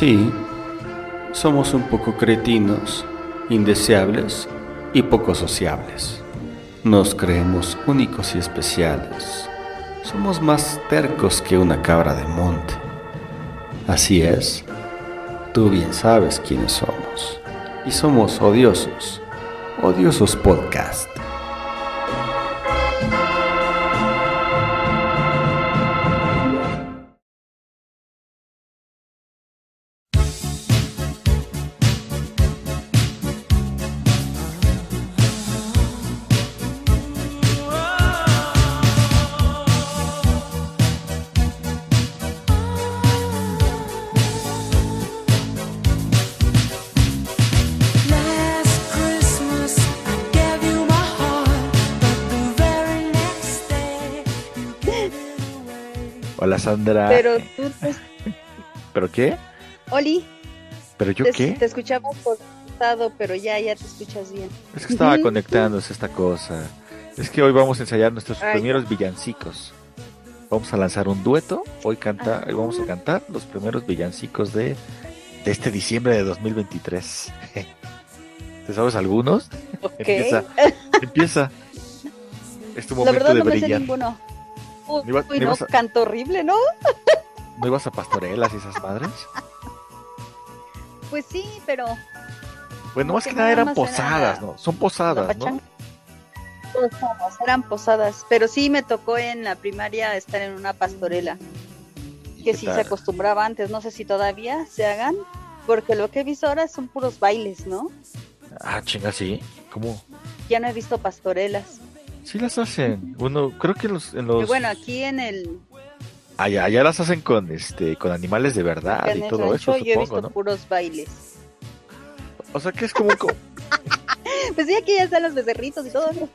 Sí, somos un poco cretinos, indeseables y poco sociables. Nos creemos únicos y especiales. Somos más tercos que una cabra de monte. Así es, tú bien sabes quiénes somos. Y somos odiosos. Odiosos Podcast. Sandra. Pero tú, te- ¿Pero qué? Oli, ¿Pero yo te, qué? te escuchamos cortado, pero ya, ya te escuchas bien. Es que estaba conectándose esta cosa. Es que hoy vamos a ensayar nuestros Ay. primeros villancicos. Vamos a lanzar un dueto. Hoy canta, hoy vamos a cantar los primeros villancicos de, de este diciembre de 2023. ¿Te sabes algunos? Ok. Empieza. Empieza. Es tu La momento verdad de no me sé brillar. ninguno. Uy, no, a- canto horrible, ¿no? ¿No ibas a pastorelas y esas madres? Pues sí, pero Bueno, más que que nada eran era posadas, ¿no? Son posadas, ¿no? pachanga. Posadas, eran posadas, pero sí me tocó en la primaria estar en una pastorela, que ¿Qué sí tal? se acostumbraba antes, no sé si todavía se hagan, porque lo que he visto ahora son puros bailes, ¿no? Ah, chinga, sí. ¿Cómo? Ya no he visto pastorelas. Sí las hacen. Uno, creo que en los, en Y los bueno, aquí en el, Allá, allá las hacen con este, con animales de verdad en y el todo eso, rancho yo he supongo, visto ¿no? puros bailes. O sea que es como un, co- Pues sí, aquí ya están los becerritos y todo. ¿no?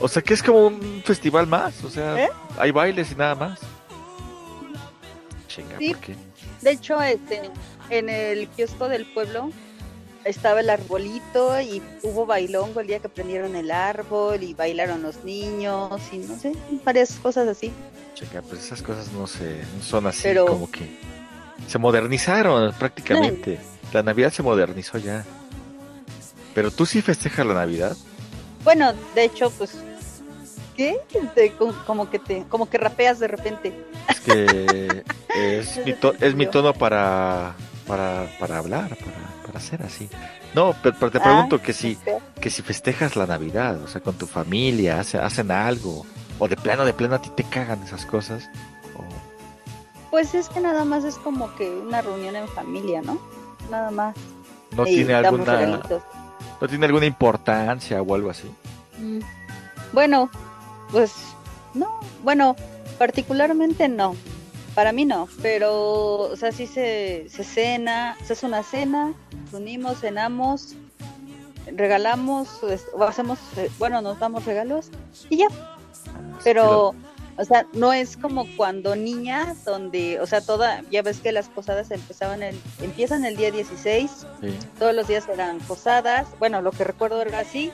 o sea que es como un festival más, o sea, ¿Eh? hay bailes y nada más. Chinga, Sí. ¿por qué? De hecho, este, en el kiosco del pueblo estaba el arbolito y hubo bailongo el día que prendieron el árbol y bailaron los niños y no sé, varias cosas así. Chinga, pues esas cosas no se, no son así Pero- como que se modernizaron prácticamente. La Navidad se modernizó ya. Pero tú sí festejas la Navidad. Bueno, de hecho, pues, ¿qué? Co- como que te, como que rapeas de repente. Es que es, mi, to- es mi tono para, para, para hablar, para, para ser así. No, pero, pero te Ah, pregunto que si, que si festejas la Navidad, o sea, con tu familia, hace- hacen algo, o de plano, de plano a ti te cagan esas cosas. o Pues es que nada más es como que una reunión en familia, ¿no? Nada más. no Y tiene alguna, regalitos. no tiene alguna importancia o algo así. Mm. Bueno, pues no, bueno, particularmente no, para mí no, pero, o sea, sí se, se cena, se hace una cena, nos unimos, cenamos, regalamos, o hacemos, eh, bueno, nos damos regalos y ya, pero, o sea, no es como cuando niña, donde, o sea, toda, ya ves que las posadas empezaban el, empiezan el día 16 Sí. todos los días eran posadas, bueno, lo que recuerdo era así,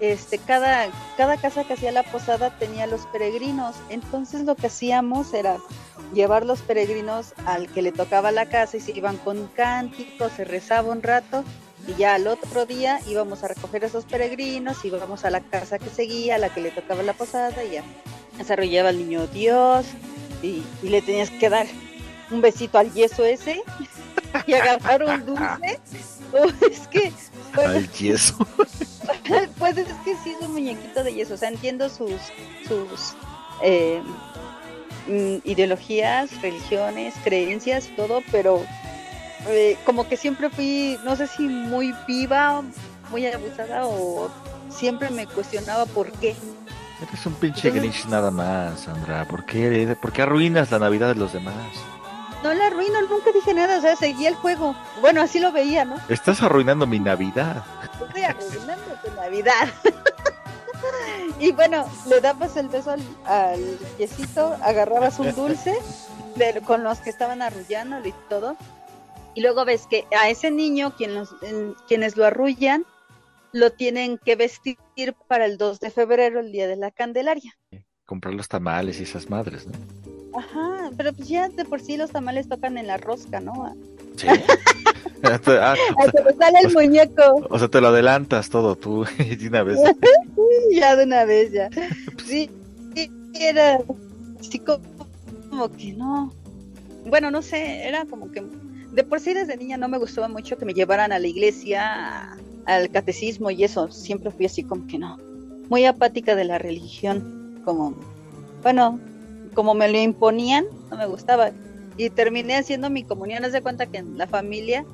este, cada, cada casa que hacía la posada tenía los peregrinos, entonces lo que hacíamos era llevar los peregrinos al que le tocaba la casa y se iban con cánticos, se rezaba un rato y ya al otro día íbamos a recoger esos peregrinos, íbamos a la casa que seguía, a la que le tocaba la posada y ya desarrollaba el niño Dios y, y le tenías que dar un besito al yeso ese y agarrar un dulce. Oh, es que, Al yeso. pues es que sí es un muñequito de yeso. O sea, entiendo sus, sus eh, mm, ideologías, religiones, creencias, todo, pero eh, como que siempre fui, no sé si muy viva, muy abusada o siempre me cuestionaba por qué. Eres un pinche Entonces- Grinch nada más, Sandra. ¿Por qué, ¿Por qué arruinas la Navidad de los demás? No la arruino, nunca dije nada, o sea, seguía el juego. Bueno, así lo veía, ¿no? Estás arruinando mi Navidad. Tu Navidad. y bueno, le dabas el beso al, al yesito, agarrabas un dulce con los que estaban arrullándolo y todo. Y luego ves que a ese niño, quien los- en- quienes lo arrullan, lo tienen que vestir para el 2 de febrero, el día de la Candelaria. Comprar los tamales y esas madres, ¿no? Ajá, pero pues ya de por sí los tamales tocan en la rosca, ¿no? Sí. Ah, sale el muñeco. o sea, te lo adelantas todo tú de una vez. Ya de una vez, ya. Sí, era así como, que no. Bueno, no sé, era como que. De por sí desde niña no me gustaba mucho que me llevaran a la iglesia, al catecismo y eso. Siempre fui así como que no. Muy apática de la religión. Como, bueno, como me lo imponían, no me gustaba. Y terminé haciendo mi comunión. Haz de cuenta que en la familia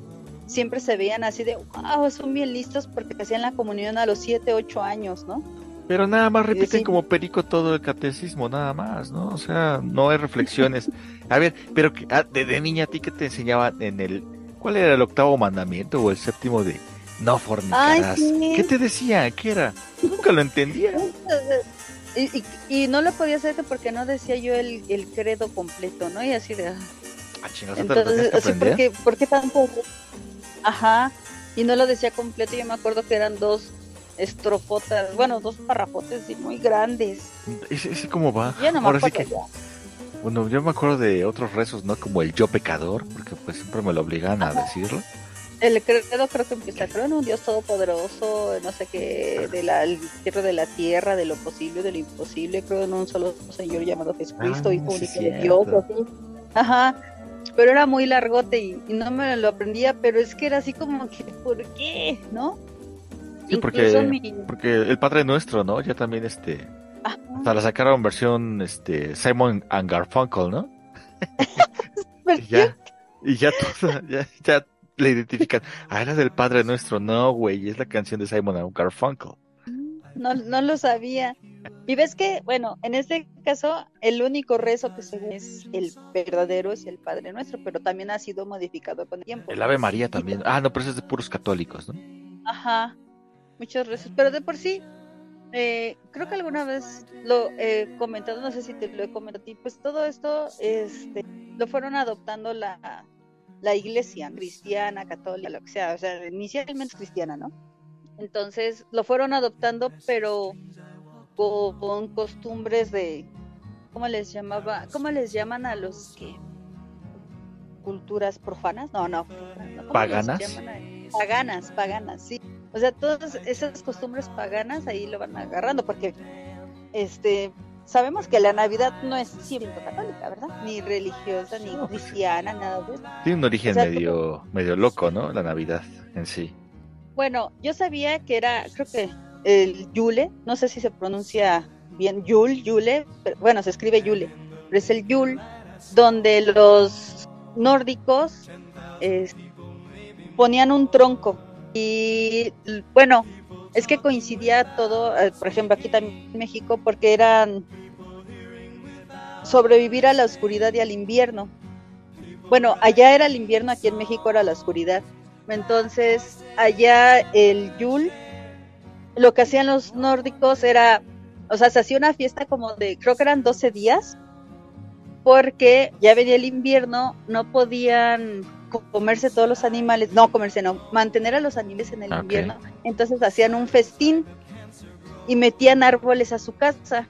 siempre se veían así de, wow, son bien listos porque hacían la comunión a los 7, 8 años, ¿no? Pero nada más repiten como perico todo el catecismo, nada más, ¿no? O sea, no hay reflexiones. A ver, pero que- ah, de, de niña a ti que te enseñaban en el ¿cuál era el octavo mandamiento o el séptimo de no fornicarás? Ay, sí. ¿Qué te decía? ¿Qué era? Nunca lo entendía. Y, y, y no lo podía hacer que porque no decía yo el, el credo completo, ¿no? Y así de... ah. Ah, chingados, ¿te lo tenías Entonces, así, ¿por qué, por qué tanto? Ajá. Y no lo decía completo. Yo me acuerdo que eran dos estrofotas, bueno, dos parrafotes y muy grandes. ¿Ese, ese cómo va? Yo no me Ahora sí acuerdo que, ya. bueno, yo me acuerdo de otros rezos, ¿no? Como el yo pecador, porque pues siempre me lo obligan a decirlo. El credo creo que empieza, creo en un Dios todopoderoso, no sé qué, de la, tierra de la tierra, de lo posible, de lo imposible, creo en un solo Señor llamado Jesucristo, Ah, Hijo único de Dios, así. Ajá, pero era muy largote y, y no me lo aprendía, pero es que era así como que, ¿por qué? ¿No? Sí, porque, mi- porque el Padre Nuestro, ¿no? Ya también este, Ajá. hasta la sacaron versión este Simon and Garfunkel, ¿no? ¿Por Y ya, y ya toda, ya, ya le identifican. Ah, era del Padre Nuestro, no, güey, es la canción de Simon and Garfunkel. No, no lo sabía. Y ves que, bueno, en este caso, el único rezo que se es el verdadero, es el Padre Nuestro, pero también ha sido modificado con el tiempo. El Ave María también. Ah, no, pero ese es de puros católicos, ¿no? Ajá, muchos rezos, pero de por sí, eh, creo que alguna vez lo he comentado, no sé si te lo he comentado a ti, pues todo esto este, lo fueron adoptando la, la iglesia cristiana, católica, lo que sea, o sea, inicialmente cristiana, ¿no? Entonces lo fueron adoptando, pero con, con costumbres de, ¿cómo les llamaba? ¿Cómo les llaman a los que culturas profanas? No, no, profanas, no, ¿cómo les ¿Paganas? Paganas, paganas, sí. O sea, todas esas costumbres paganas ahí lo van agarrando, porque este sabemos que la Navidad no es siempre católica, ¿verdad? Ni religiosa, ni No, pues cristiana, nada de eso. Tiene un origen O sea, medio, medio loco, ¿no? La Navidad en sí. Bueno, yo sabía que era, creo que el Yule, no sé si se pronuncia bien Yule, Yule, pero, bueno, se escribe Yule, pero es el Yule, donde los nórdicos eh, ponían un tronco y bueno, es que coincidía todo, eh, por ejemplo, aquí también en México, porque eran sobrevivir a la oscuridad y al invierno. Bueno, allá era el invierno, aquí en México era la oscuridad. Entonces, allá el Yule, lo que hacían los nórdicos era, o sea, se hacía una fiesta como de, creo que eran 12 días, porque ya venía el invierno, no podían comerse todos los animales, no comerse, no, mantener a los animales en el Ok. invierno. Entonces hacían un festín y metían árboles a su casa.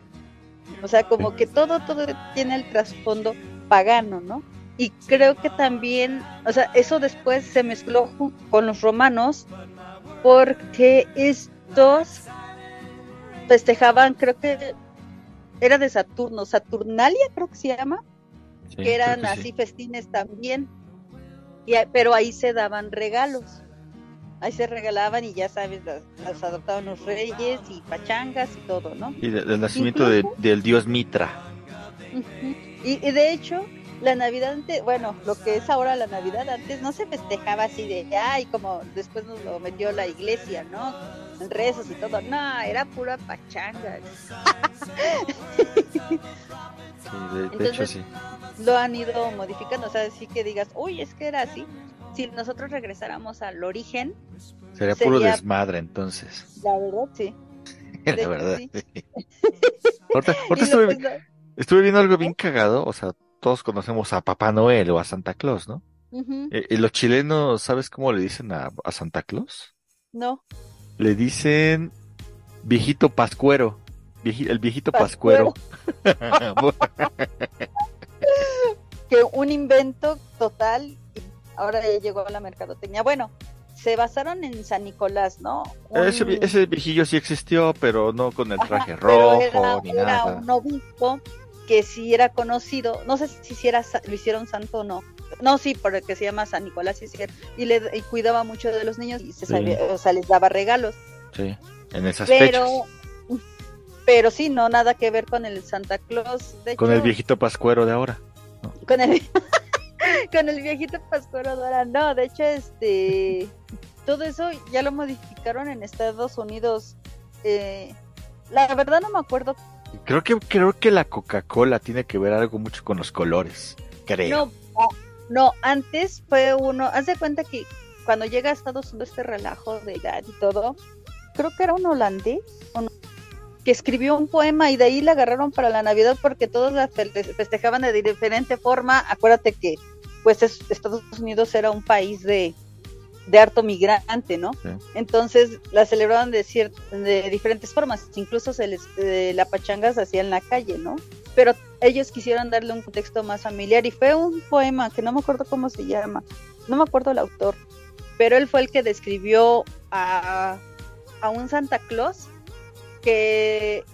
O sea, como que todo, todo tiene el trasfondo pagano, ¿no? Y creo que también, o sea, eso después se mezcló con los romanos porque estos festejaban, creo que era de Saturno, Saturnalia creo que se llama, Sí, que eran que sí. así festines también, y, pero ahí se daban regalos, ahí se regalaban y ya sabes, las, las adoptaban los reyes y pachangas y todo, ¿no? Y de- del nacimiento de- del dios Mitra. Y, y de hecho, la Navidad, ante- bueno, lo que es ahora la Navidad, antes no se festejaba así de, ay, como después nos lo metió la iglesia, ¿no? En rezos y todo. No, era pura pachanga. Sí, de, de hecho Entonces- sí. Lo han ido modificando, o sea, así que digas, uy, es que era así. Si nosotros regresáramos al origen, Sería puro desmadre entonces. la verdad, sí. La hecho, verdad. sí. ahorita ahorita Y estuve, viendo algo bien cagado. O sea, todos conocemos a Papá Noel o a Santa Claus, ¿no? Eh, y los chilenos, ¿sabes cómo le dicen a, a Santa Claus? no, Le dicen viejito pascuero. El viejito Pascuero. pascuero. que un invento total, ahora ya llegó la mercadotecnia. Bueno, se basaron en San Nicolás, ¿no? Un- Ese, vi- ese viejillo sí existió, pero no con el traje rojo era, ni era nada. un obispo que sí era conocido, no sé si era lo hicieron santo o no. No, sí, porque se llama San Nicolás, y le y cuidaba mucho de los niños y se Sí. o sea, les daba regalos. Sí, en esas Pero fechas. Pero sí, no nada que ver con el Santa Claus, de Con hecho, el viejito pascuero de ahora. con el con el viejito Pascuero Dora, no, de hecho este todo eso ya lo modificaron en Estados Unidos. eh, la verdad no me acuerdo Creo que, creo que la Coca-Cola tiene que ver algo mucho con los colores. Creo. No, no, no, antes fue uno, haz de cuenta que cuando llega a Estados Unidos este relajo de edad y todo, creo que era un holandés no, que escribió un poema y de ahí la agarraron para la Navidad porque todos la fe- festejaban de diferente forma. Acuérdate que pues es- Estados Unidos era un país de, de harto migrante, ¿no? Sí. Entonces la celebraban de, de diferentes formas, incluso se les, eh, la pachanga se hacía en la calle, ¿no? Pero ellos quisieron darle un contexto más familiar y fue un poema que no me acuerdo cómo se llama, no me acuerdo el autor, pero él fue el que describió a, a un Santa Claus que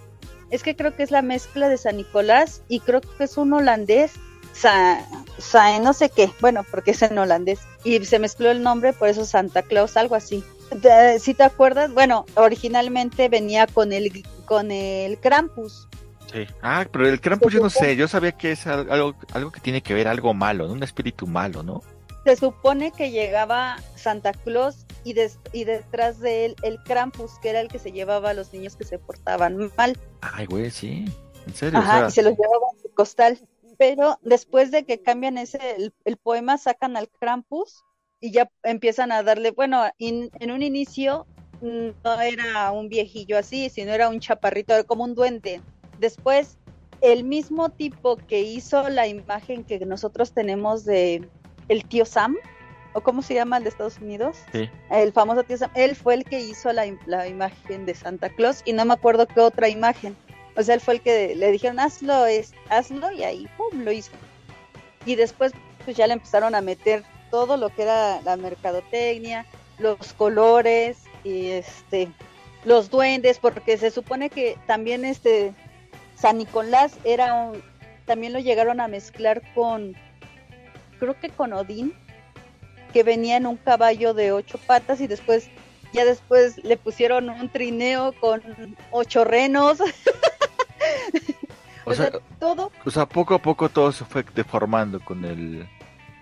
es que creo que es la mezcla de San Nicolás y creo que es un holandés, Sa, Sa- no sé qué, bueno, porque es en holandés y se mezcló el nombre, por eso Santa Claus, algo así. Si te acuerdas, bueno, originalmente venía con el con el Krampus, Sí. Ah, pero el Krampus yo no sé. Yo sabía que es al- algo, algo que tiene que ver algo malo, ¿no? un espíritu malo, ¿no? se supone que llegaba Santa Claus y, des- y detrás de él el Krampus, que era el que se llevaba a los niños que se portaban mal. Ay, güey, sí. En serio. Ajá, o sea, y se los llevaba en su costal. Pero después de que cambian ese el, el poema, sacan al Krampus y ya empiezan a darle, bueno, in- en un inicio no era un viejillo así, sino era un chaparrito, era como un duende. Después, el mismo tipo que hizo la imagen que nosotros tenemos de el tío Sam, o cómo se llama el de Estados Unidos, Sí. el famoso tío Sam, él fue el que hizo la, la imagen de Santa Claus y no me acuerdo qué otra imagen. O sea, él fue el que le dijeron, hazlo, es, hazlo, y ahí, pum, lo hizo. Y después, pues ya le empezaron a meter todo lo que era la mercadotecnia, los colores, y este, los duendes, porque se supone que también este San Nicolás era un, también lo llegaron a mezclar con, creo que con Odín, que venía en un caballo de ocho patas y después, ya después le pusieron un trineo con ocho renos. o o sea, sea, todo o sea, poco a poco todo se fue deformando con el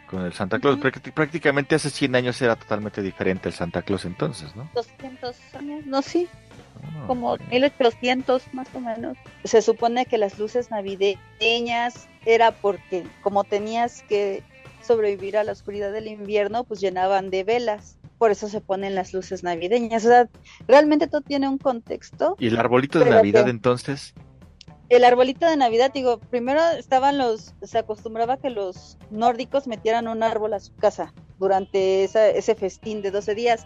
con el Santa Claus. Prácticamente hace 100 años era totalmente diferente el Santa Claus entonces, ¿no? 200 años, no, sí, Ah, como ok. 1800 más o menos. Se supone que las luces navideñas era porque como tenías que sobrevivir a la oscuridad del invierno, pues llenaban de velas. Por eso se ponen las luces navideñas. O sea, realmente todo tiene un contexto. Y el arbolito de Navidad que- entonces, El arbolito de Navidad, digo, primero estaban los, se acostumbraba que los nórdicos metieran un árbol a su casa durante esa- ese festín de 12 días,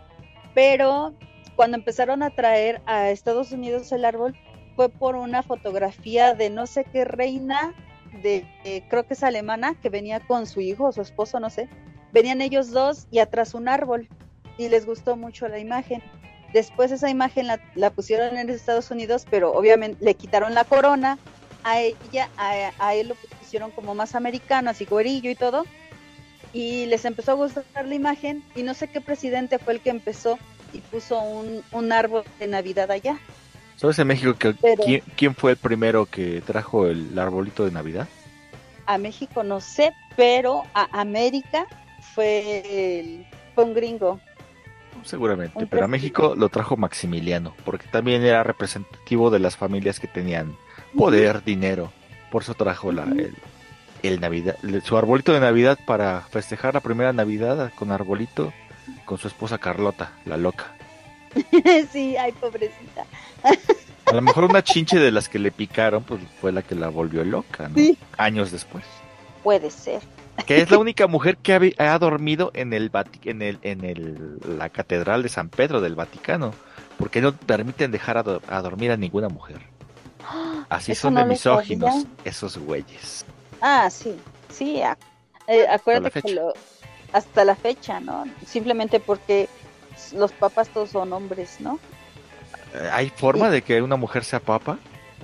pero cuando empezaron a traer a Estados Unidos el árbol fue por una fotografía de no sé qué reina de, eh, creo que es alemana, que venía con su hijo o su esposo, no sé, venían ellos dos y atrás un árbol y les gustó mucho la imagen. Después esa imagen la, pusieron en Estados Unidos, pero obviamente le quitaron la corona. A ella, a, él lo pusieron como más americano, así güerillo y todo. Y les empezó a gustar la imagen. Y no sé qué presidente fue el que empezó y puso un árbol de Navidad allá. ¿Sabes en México que, Pero- ¿quién, quién fue el primero que trajo el arbolito de Navidad? A México no sé, pero a América fue, el- fue un gringo. Seguramente, Un pero a. México lo trajo Maximiliano, porque también era representativo de las familias que tenían poder, dinero. Por eso trajo la, el, el Navidad, su arbolito de Navidad para festejar la primera Navidad con arbolito con su esposa Carlota, la loca. sí, ay, pobrecita. A lo mejor una chinche de las que le picaron, pues fue la que la volvió loca, ¿no? Sí. Años después. Puede ser. Que es la única mujer que ha, dormido en el en el en el la catedral de San Pedro del Vaticano, porque no permiten dejar a, do- a dormir a ninguna mujer. Así Eso son no de misóginos sabía. esos güeyes. Ah, sí, sí. eh, acuérdate que lo, hasta la fecha, ¿no? Simplemente porque los papas todos son hombres, ¿no? Eh, ¿Hay forma de que una mujer sea papa?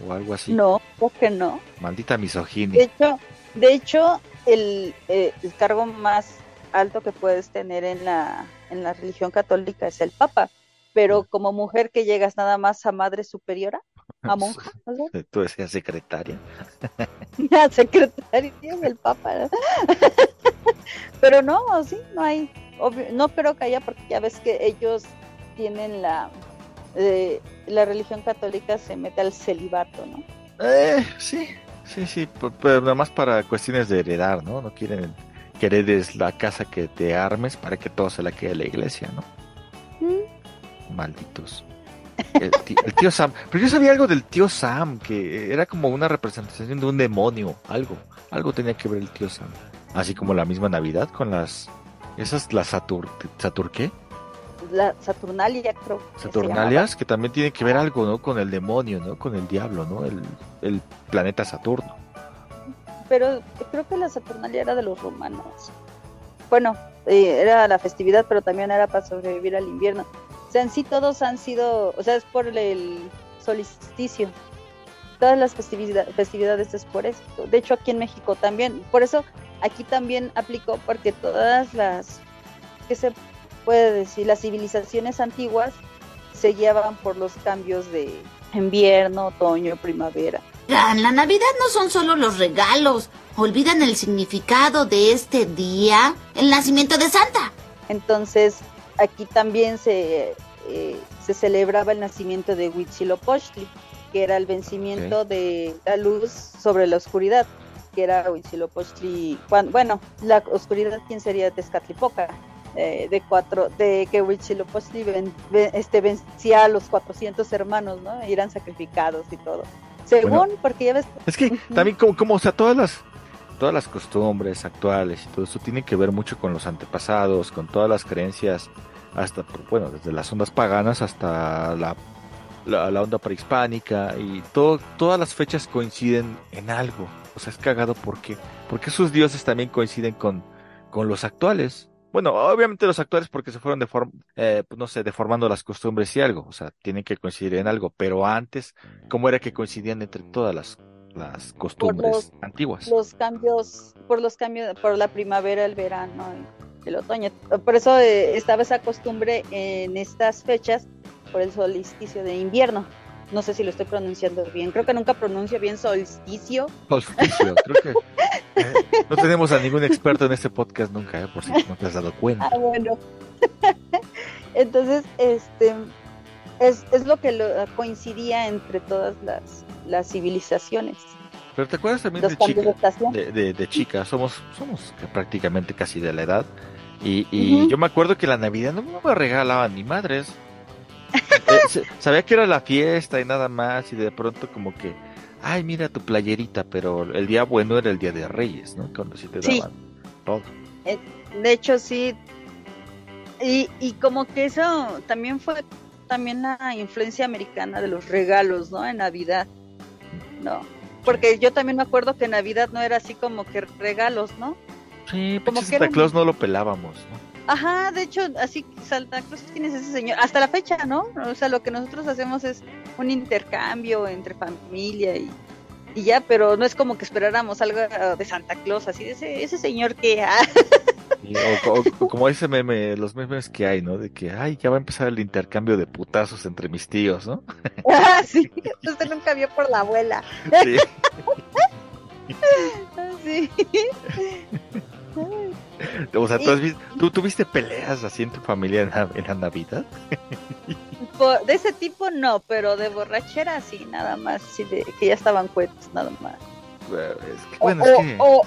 O algo así. No, creo que no. Maldita De misoginia. hecho, de hecho el, eh, el cargo más alto que puedes tener en la, en la religión católica es el papa, pero como mujer que llegas nada más a madre superiora, a monja, ¿no? Tú decías secretaria. a secretaria del papa. ¿no? pero no, sí, no hay, obvio- no que haya porque ya ves que ellos tienen la, eh, la religión católica se mete al celibato, ¿no? Eh, sí, sí, sí, pero nada más para cuestiones de heredar, ¿no? No quieren que heredes la casa que te armes para que todo se la quede la iglesia, ¿no? Mm, Malditos. El tío, el tío Sam. Pero yo sabía algo del tío Sam, que era como una representación de un demonio, algo. Algo tenía que ver el tío Sam. Así como la misma Navidad con las... Esas, las Satur... ¿Satur qué? La Saturnalia, creo. que Saturnalias, que también tiene que ver algo, ¿no? Con el demonio, ¿no? Con el diablo, ¿no? El, el planeta Saturno. pero creo que la Saturnalia era de los romanos. Bueno, eh, era la festividad, pero también era para sobrevivir al invierno. O sea, en sí todos han sido, o sea, es por el solsticio. Todas las festivida- festividades es por eso. De hecho, aquí en México también. Por eso aquí también aplicó porque todas las, ¿qué se puede decir? Las civilizaciones antiguas se guiaban por los cambios de invierno, otoño, primavera. La Navidad no son solo los regalos. Olvidan el significado de este día, el nacimiento de Santa. Entonces, aquí también se, eh, se celebraba el nacimiento de Huitzilopochtli, que era el vencimiento de la luz sobre la oscuridad, que era Huitzilopochtli, bueno, la oscuridad, ¿quién sería? Tezcatlipoca, eh, de cuatro, de que Huitzilopochtli ven- ve- este, vencía a los 400 hermanos, ¿no? Y eran sacrificados y todo. Según, Bueno. porque ya ves, Es que también como, como, o sea, todas las todas las costumbres actuales y todo eso tiene que ver mucho con los antepasados, con todas las creencias, hasta, bueno, desde las ondas paganas hasta la, la, la onda prehispánica y todo, todas las fechas coinciden en algo. O sea, es cagado porque, porque sus dioses también coinciden con, con los actuales. Bueno, obviamente los actuales porque se fueron deform, eh, pues, no sé, deformando las costumbres y algo. O sea, tienen que coincidir en algo. Pero antes, ¿cómo era que coincidían entre todas las, las costumbres los- antiguas? los cambios, por los cambios, por la primavera, el verano, y el otoño. Por eso eh, estaba esa costumbre en estas fechas, por el solsticio de invierno. No sé si lo estoy pronunciando bien. Creo que nunca pronuncio bien solsticio. Solsticio, creo que eh, no tenemos a ningún experto en este podcast nunca, eh, por si no te has dado cuenta. Ah, bueno. Entonces, este es, es lo que lo- coincidía entre todas las, las civilizaciones. Pero te acuerdas también de chica, de, de, de chica, somos, somos prácticamente casi de la edad. Y, y Ujú. yo me acuerdo que la Navidad no me regalaban ni madres. Eh, sabía que era la fiesta y nada más, y de pronto como que, ay, mira tu playerita, pero el día bueno era el día de Reyes, ¿no? Cuando sí te Sí. daban todo. De hecho, sí. Y, y como que eso también fue también la influencia americana de los regalos, ¿no? En Navidad. No. Porque yo también me acuerdo que en Navidad no era así como que regalos, ¿no? Sí, Como que Santa Claus no lo pelábamos, ¿no? Ajá, de hecho, así Santa Cruz quién es ese señor, hasta la fecha, ¿no? O sea, lo que nosotros hacemos es un intercambio entre familia y, y ya, pero no es como que esperáramos algo ah, de Santa Claus, así de ese, ese señor que ah, o, o- como ese meme, los memes que hay, ¿no? De que, ay, ya va a empezar el intercambio de putazos entre mis tíos, ¿no? ah, sí, usted nunca vio por la abuela. Sí. Ah, Sí. O sea, ¿tú, has vis- tú tuviste peleas así en tu familia en la, en la Navidad? Por- de ese tipo no, pero de borrachera sí, nada más, sí, de que ya estaban cuentos, nada más. Es que, O, bueno, es que... o, o-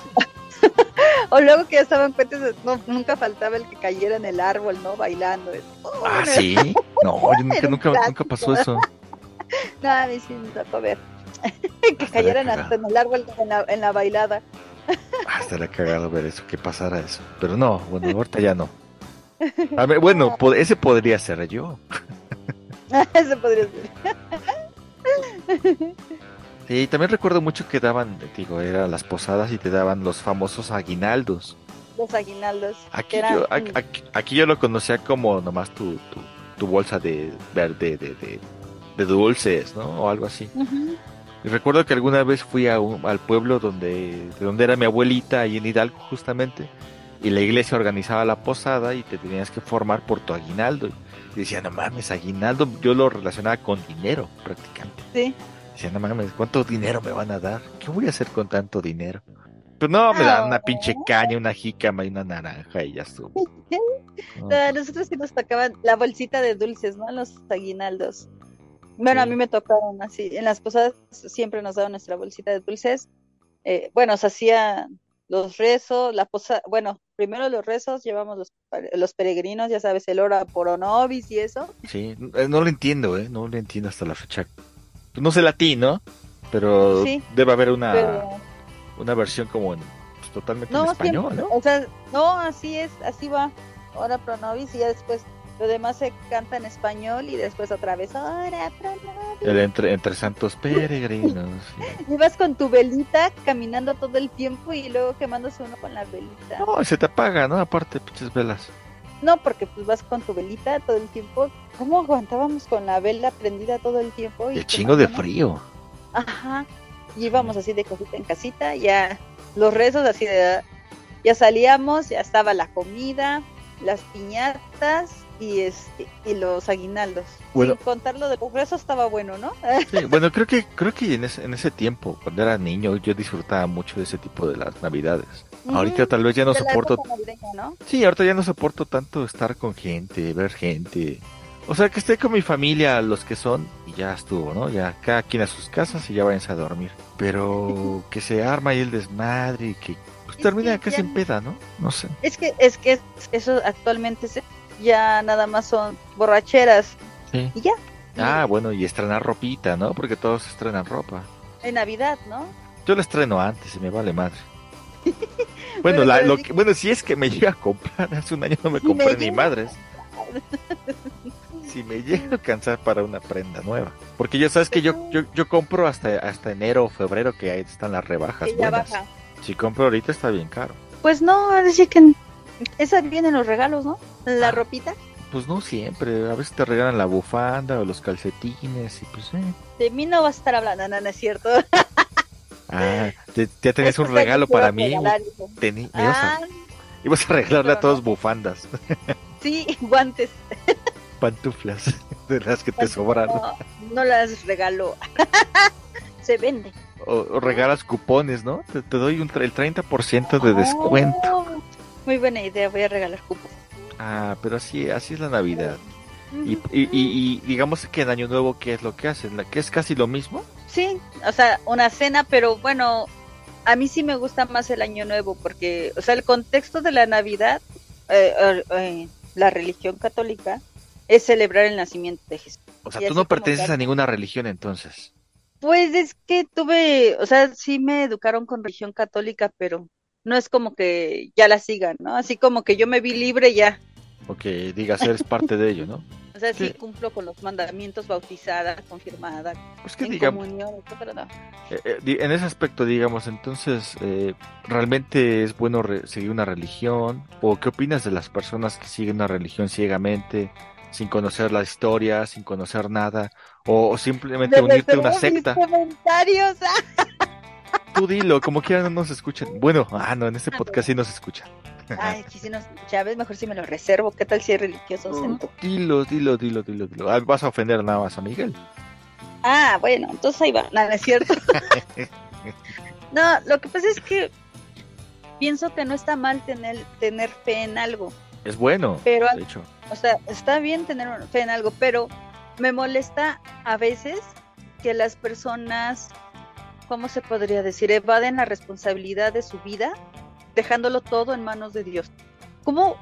o luego que ya estaban cuentos, no, nunca faltaba el que cayera en el árbol, ¿no? Bailando. ¡Oh! Ah, sí. No, yo nunca, nunca, nunca pasó eso. No, a mí sí me tocó ver. que cayeran hasta en el árbol en la, en la bailada. Ah, estaría cagado ver eso, que pasara eso. Pero no, bueno, ahorita ya no. A ver, bueno, ese podría ser yo. Eso podría ser. Sí, también recuerdo mucho que daban, digo, eran las posadas y te daban los famosos aguinaldos. los aguinaldos. Aquí yo, aquí, yo lo conocía como nomás tu, tu, tu bolsa de verde de, de, de dulces, ¿no? O algo así. Ujú. Y recuerdo que alguna vez fui a un- al pueblo donde, de donde era mi abuelita, ahí en Hidalgo justamente, y la iglesia organizaba la posada y te tenías que formar por tu aguinaldo. Y decía, no mames, aguinaldo, yo lo relacionaba con dinero prácticamente. Sí. Decía, no mames, ¿cuánto dinero me van a dar? ¿Qué voy a hacer con tanto dinero? Pues no, me dan una pinche caña, una jícama y una naranja y ya estuvo. No, A nosotros sí nos tocaban la bolsita de dulces, ¿no? Los aguinaldos. Bueno, a mí me tocaron así. En las posadas siempre nos daban nuestra bolsita de dulces. Eh, bueno, se hacían los rezos, la posada, bueno, primero los rezos, llevamos los, los peregrinos, ya sabes, el hora por Onobis y eso. Sí, eh, no lo entiendo, ¿eh? No lo entiendo hasta la fecha. No sé latín, ¿no? Pero Sí, debe haber una, Pero una versión como en, pues, totalmente en español, siempre- ¿no? o sea, no, así es, así va. Hora pro nobis y ya después lo demás se canta en español y después otra vez hora. El entre, entre santos peregrinos. Y vas con tu velita caminando todo el tiempo y luego quemándose uno con la velita. No, se te apaga, ¿no? Aparte, pinches velas. No, porque pues vas con tu velita todo el tiempo. ¿Cómo aguantábamos con la vela prendida todo el tiempo? Y el chingo de frío. Ajá. Y íbamos así de casita en casita, ya los rezos así de... Ya salíamos, ya estaba la comida, las piñatas y este y los aguinaldos. Bueno. Sin contar lo de los rezos estaba bueno, ¿no? Sí, bueno, creo que creo que en ese, en ese tiempo, cuando era niño, yo disfrutaba mucho de ese tipo de las navidades. Ahorita Ujú. tal vez ya no De soporto época navideña, ¿no? Sí, ahorita ya no soporto tanto estar con gente, ver gente. O sea, que esté con mi familia, los que son, y ya estuvo, ¿no? Ya cada quien a sus casas y ya váyanse a dormir. Pero que se arma ahí el desmadre y que pues, Es termina que casi en peda, ¿no? No sé. Es que, es que eso actualmente se- ya nada más son borracheras Sí. y ya. Ah, bueno, y estrenar ropita, ¿no? Porque todos estrenan ropa. En Navidad, ¿no? Yo la estreno antes y me vale madre. Bueno, Bueno, la- lo sí- que- bueno, si es que me llega a comprar, hace un año no me Si me compré ni llega- madres. Si me llega a alcanzar para una prenda nueva. Porque ya sabes que yo, yo, yo compro hasta, hasta enero o febrero que ahí están las rebajas buenas. baja. Si compro ahorita está bien caro. Pues no, es decir que esa vienen los regalos, ¿no? La Ah. ropita. Pues no siempre, a veces te regalan la bufanda o los calcetines y pues eh. De mí no vas a estar hablando, no, no es cierto. Ah, te- ya tenías un regalo para a mí. Tení- ibas, a, Ah, ibas a regalarle a todos no. bufandas, sí, guantes. pantuflas, de las que te sobran. No, no las regalo. Se vende. O, o regalas cupones, ¿no? Te, te doy un, el 30% de descuento. Muy buena idea, voy a regalar cupos. Ah, pero así, así es la Navidad. Y, y, y- y digamos que en Año Nuevo, ¿qué es lo que hacen? ¿La- ¿Que es casi lo mismo? Sí, o sea, una cena, pero bueno, a mí sí me gusta más el Año Nuevo porque, o sea, el contexto de la Navidad, eh, eh, eh, la religión católica, es celebrar el nacimiento de Jesús. O sea, tú no perteneces a ninguna religión entonces. Pues es que tuve, o sea, sí me educaron con religión católica, pero no es como que ya la sigan, ¿no? Así como que yo me vi libre ya. O que digas, eres parte de ello, ¿no? O sea, sí Sí. cumplo con los mandamientos, bautizada, confirmada, Pues que en digamos, comunión, pero no. eh, eh, di- en ese aspecto, digamos, entonces, eh, ¿realmente es bueno re- seguir una religión? ¿O qué opinas de las personas que siguen una religión ciegamente, sin conocer la historia, sin conocer nada? ¿O, o simplemente Me unirte a una secta? comentarios. ah. Tú dilo, como quieran no nos escuchan. Bueno, ah, no, en este podcast sí nos escuchan. Ay, si no, ya ves, mejor si me lo reservo. ¿Qué tal si es religioso? Dilo, dilo, dilo, dilo, dilo. Ah, Vas a ofender nada más a Miguel. Ah, bueno, entonces ahí va. No es cierto. no, lo que pasa es que pienso que no está mal tener, tener fe en algo. Es bueno, Pero, de hecho. o sea, está bien tener fe en algo, pero me molesta a veces que las personas, ¿cómo se podría decir? Evaden la responsabilidad de su vida, dejándolo todo en manos de Dios. ¿Cómo,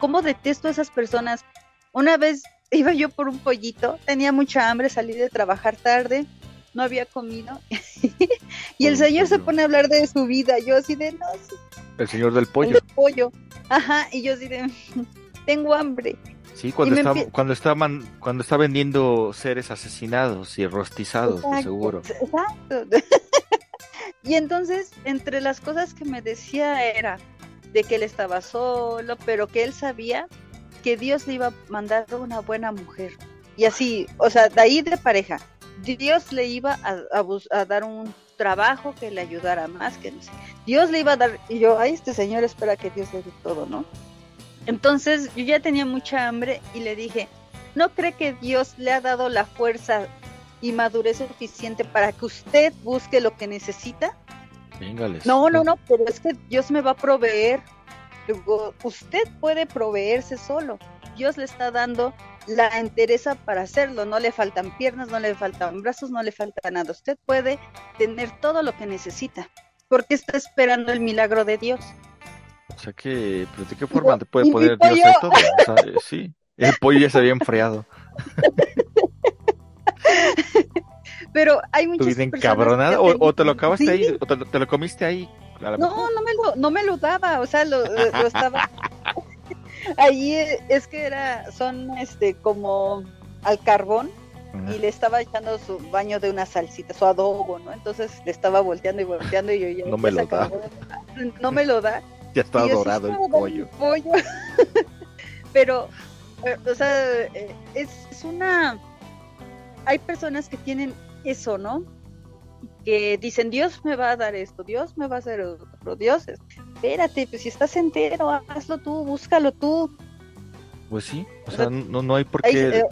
cómo detesto a esas personas? Una vez iba yo por un pollito, tenía mucha hambre, salí de trabajar tarde, no había comido, y el Un señor se pone a hablar de su vida, yo así de, no, sí, El señor del el pollo. de pollo. Ajá, y yo así de, tengo hambre. Sí, cuando está, empie- cuando está man- cuando está vendiendo seres asesinados y rostizados, de seguro. Exacto. y entonces, entre las cosas que me decía era, de que él estaba solo, pero que él sabía que Dios le iba a mandar una buena mujer. Y así, o sea, de ahí de pareja, Dios le iba a, a a dar un trabajo que le ayudara más, que no sé. Dios le iba a dar, y yo, ay, este señor espera que Dios le dé todo, ¿no? Entonces yo ya tenía mucha hambre y le dije, ¿no cree que Dios le ha dado la fuerza y madurez suficiente para que usted busque lo que necesita? Véngales. No, no, no, pero es que Dios me va a proveer. Digo, usted puede proveerse solo. Dios le está dando la entereza para hacerlo. No le faltan piernas, no le faltan brazos, no le falta nada. Usted puede tener todo lo que necesita. porque está esperando el milagro de Dios? O sea que, pero ¿de qué forma te puede ¿y mi poner Dios todo? O sea, eh, sí, el pollo ya se había enfriado. Pero hay ¿Tú muchas personas encabronada? ¿O, te o te lo acabaste "Sí". ahí? ¿O te, lo- te lo comiste ahí? No, no me lo, no me lo daba, o sea, lo, lo- estaba. Ahí eh, es que era, son este como al carbón y le estaba echando su baño de una salsita, su adobo, ¿no? Entonces le estaba volteando y volteando y yo ya. No me lo da. No me lo da. Ya está dorado el pollo. Pero, eh, o sea, eh, es, es una. Hay personas que tienen eso, ¿no? Que dicen, Dios me va a dar esto, Dios me va a hacer otro, Dios. es- Espérate, pues si estás entero, hazlo tú, búscalo tú. Pues sí, o O sea, sea, no, no hay por qué eh,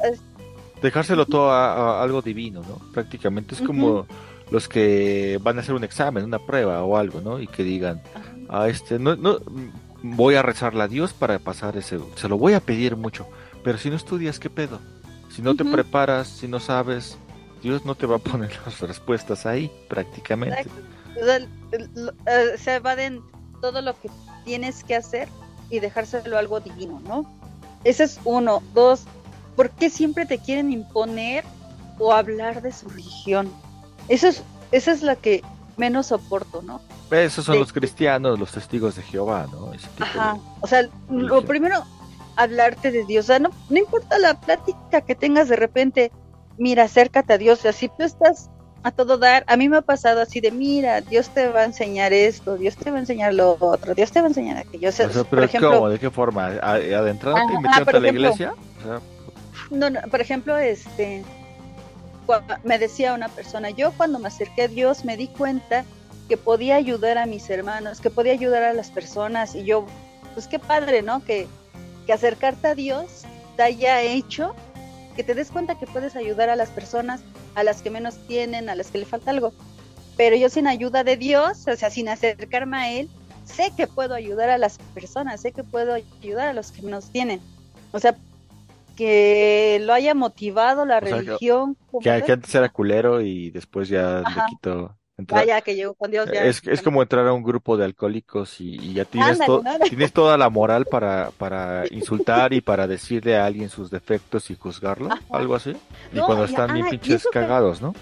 dejárselo todo a, a algo divino, ¿no? Prácticamente es como los que van a hacer un examen, una prueba o algo, ¿no? Y que digan, a este, no, no, voy a rezarle a Dios para pasar ese, se lo voy a pedir mucho, pero si no estudias, ¿qué pedo? Si no te preparas, si no sabes, Dios no te va a poner las respuestas ahí, prácticamente. O sea, eh, se evaden todo lo que tienes que hacer y dejárselo algo divino, ¿no? Ese es uno. Dos, ¿por qué siempre te quieren imponer o hablar de su religión? Eso es, esa es la que menos soporto, ¿no? Esos son los cristianos, los testigos de Jehová, ¿no? De- Ajá. O sea, lo primero, hablarte de Dios. O sea, no, no importa la plática que tengas de repente, mira, acércate a Dios. O sea, si tú estás a todo dar, a mí me ha pasado así de, mira, Dios te va a enseñar esto, Dios te va a enseñar lo otro, Dios te va a enseñar aquello. O sea, O sea, por pero ejemplo, ¿cómo? ¿De qué forma? ¿A- ¿Adentrándote y metiéndote a la ejemplo. iglesia? O sea, No, no, por ejemplo, este, me decía una persona, yo cuando me acerqué a Dios me di cuenta que podía ayudar a mis hermanos, que podía ayudar a las personas y yo, pues qué padre, ¿no? Que, que acercarte a Dios te haya hecho que te des cuenta que puedes ayudar a las personas, a las que menos tienen, a las que le falta algo. Pero yo sin ayuda de Dios, o sea, sin acercarme a Él, sé que puedo ayudar a las personas, sé que puedo ayudar a los que menos tienen. O sea, que lo haya motivado la O religión. que, antes era culero y después ya le Ajá. quitó. Entrar- Vaya que llegó con Dios ya. es, es como entrar a un grupo de alcohólicos y, y ya tienes, Ándale, to- ¿no? tienes toda la moral para, para insultar y para decirle a alguien sus defectos y juzgarlo, Ajá. algo así. Y No, cuando están bien ah, pinches que- cagados, ¿no?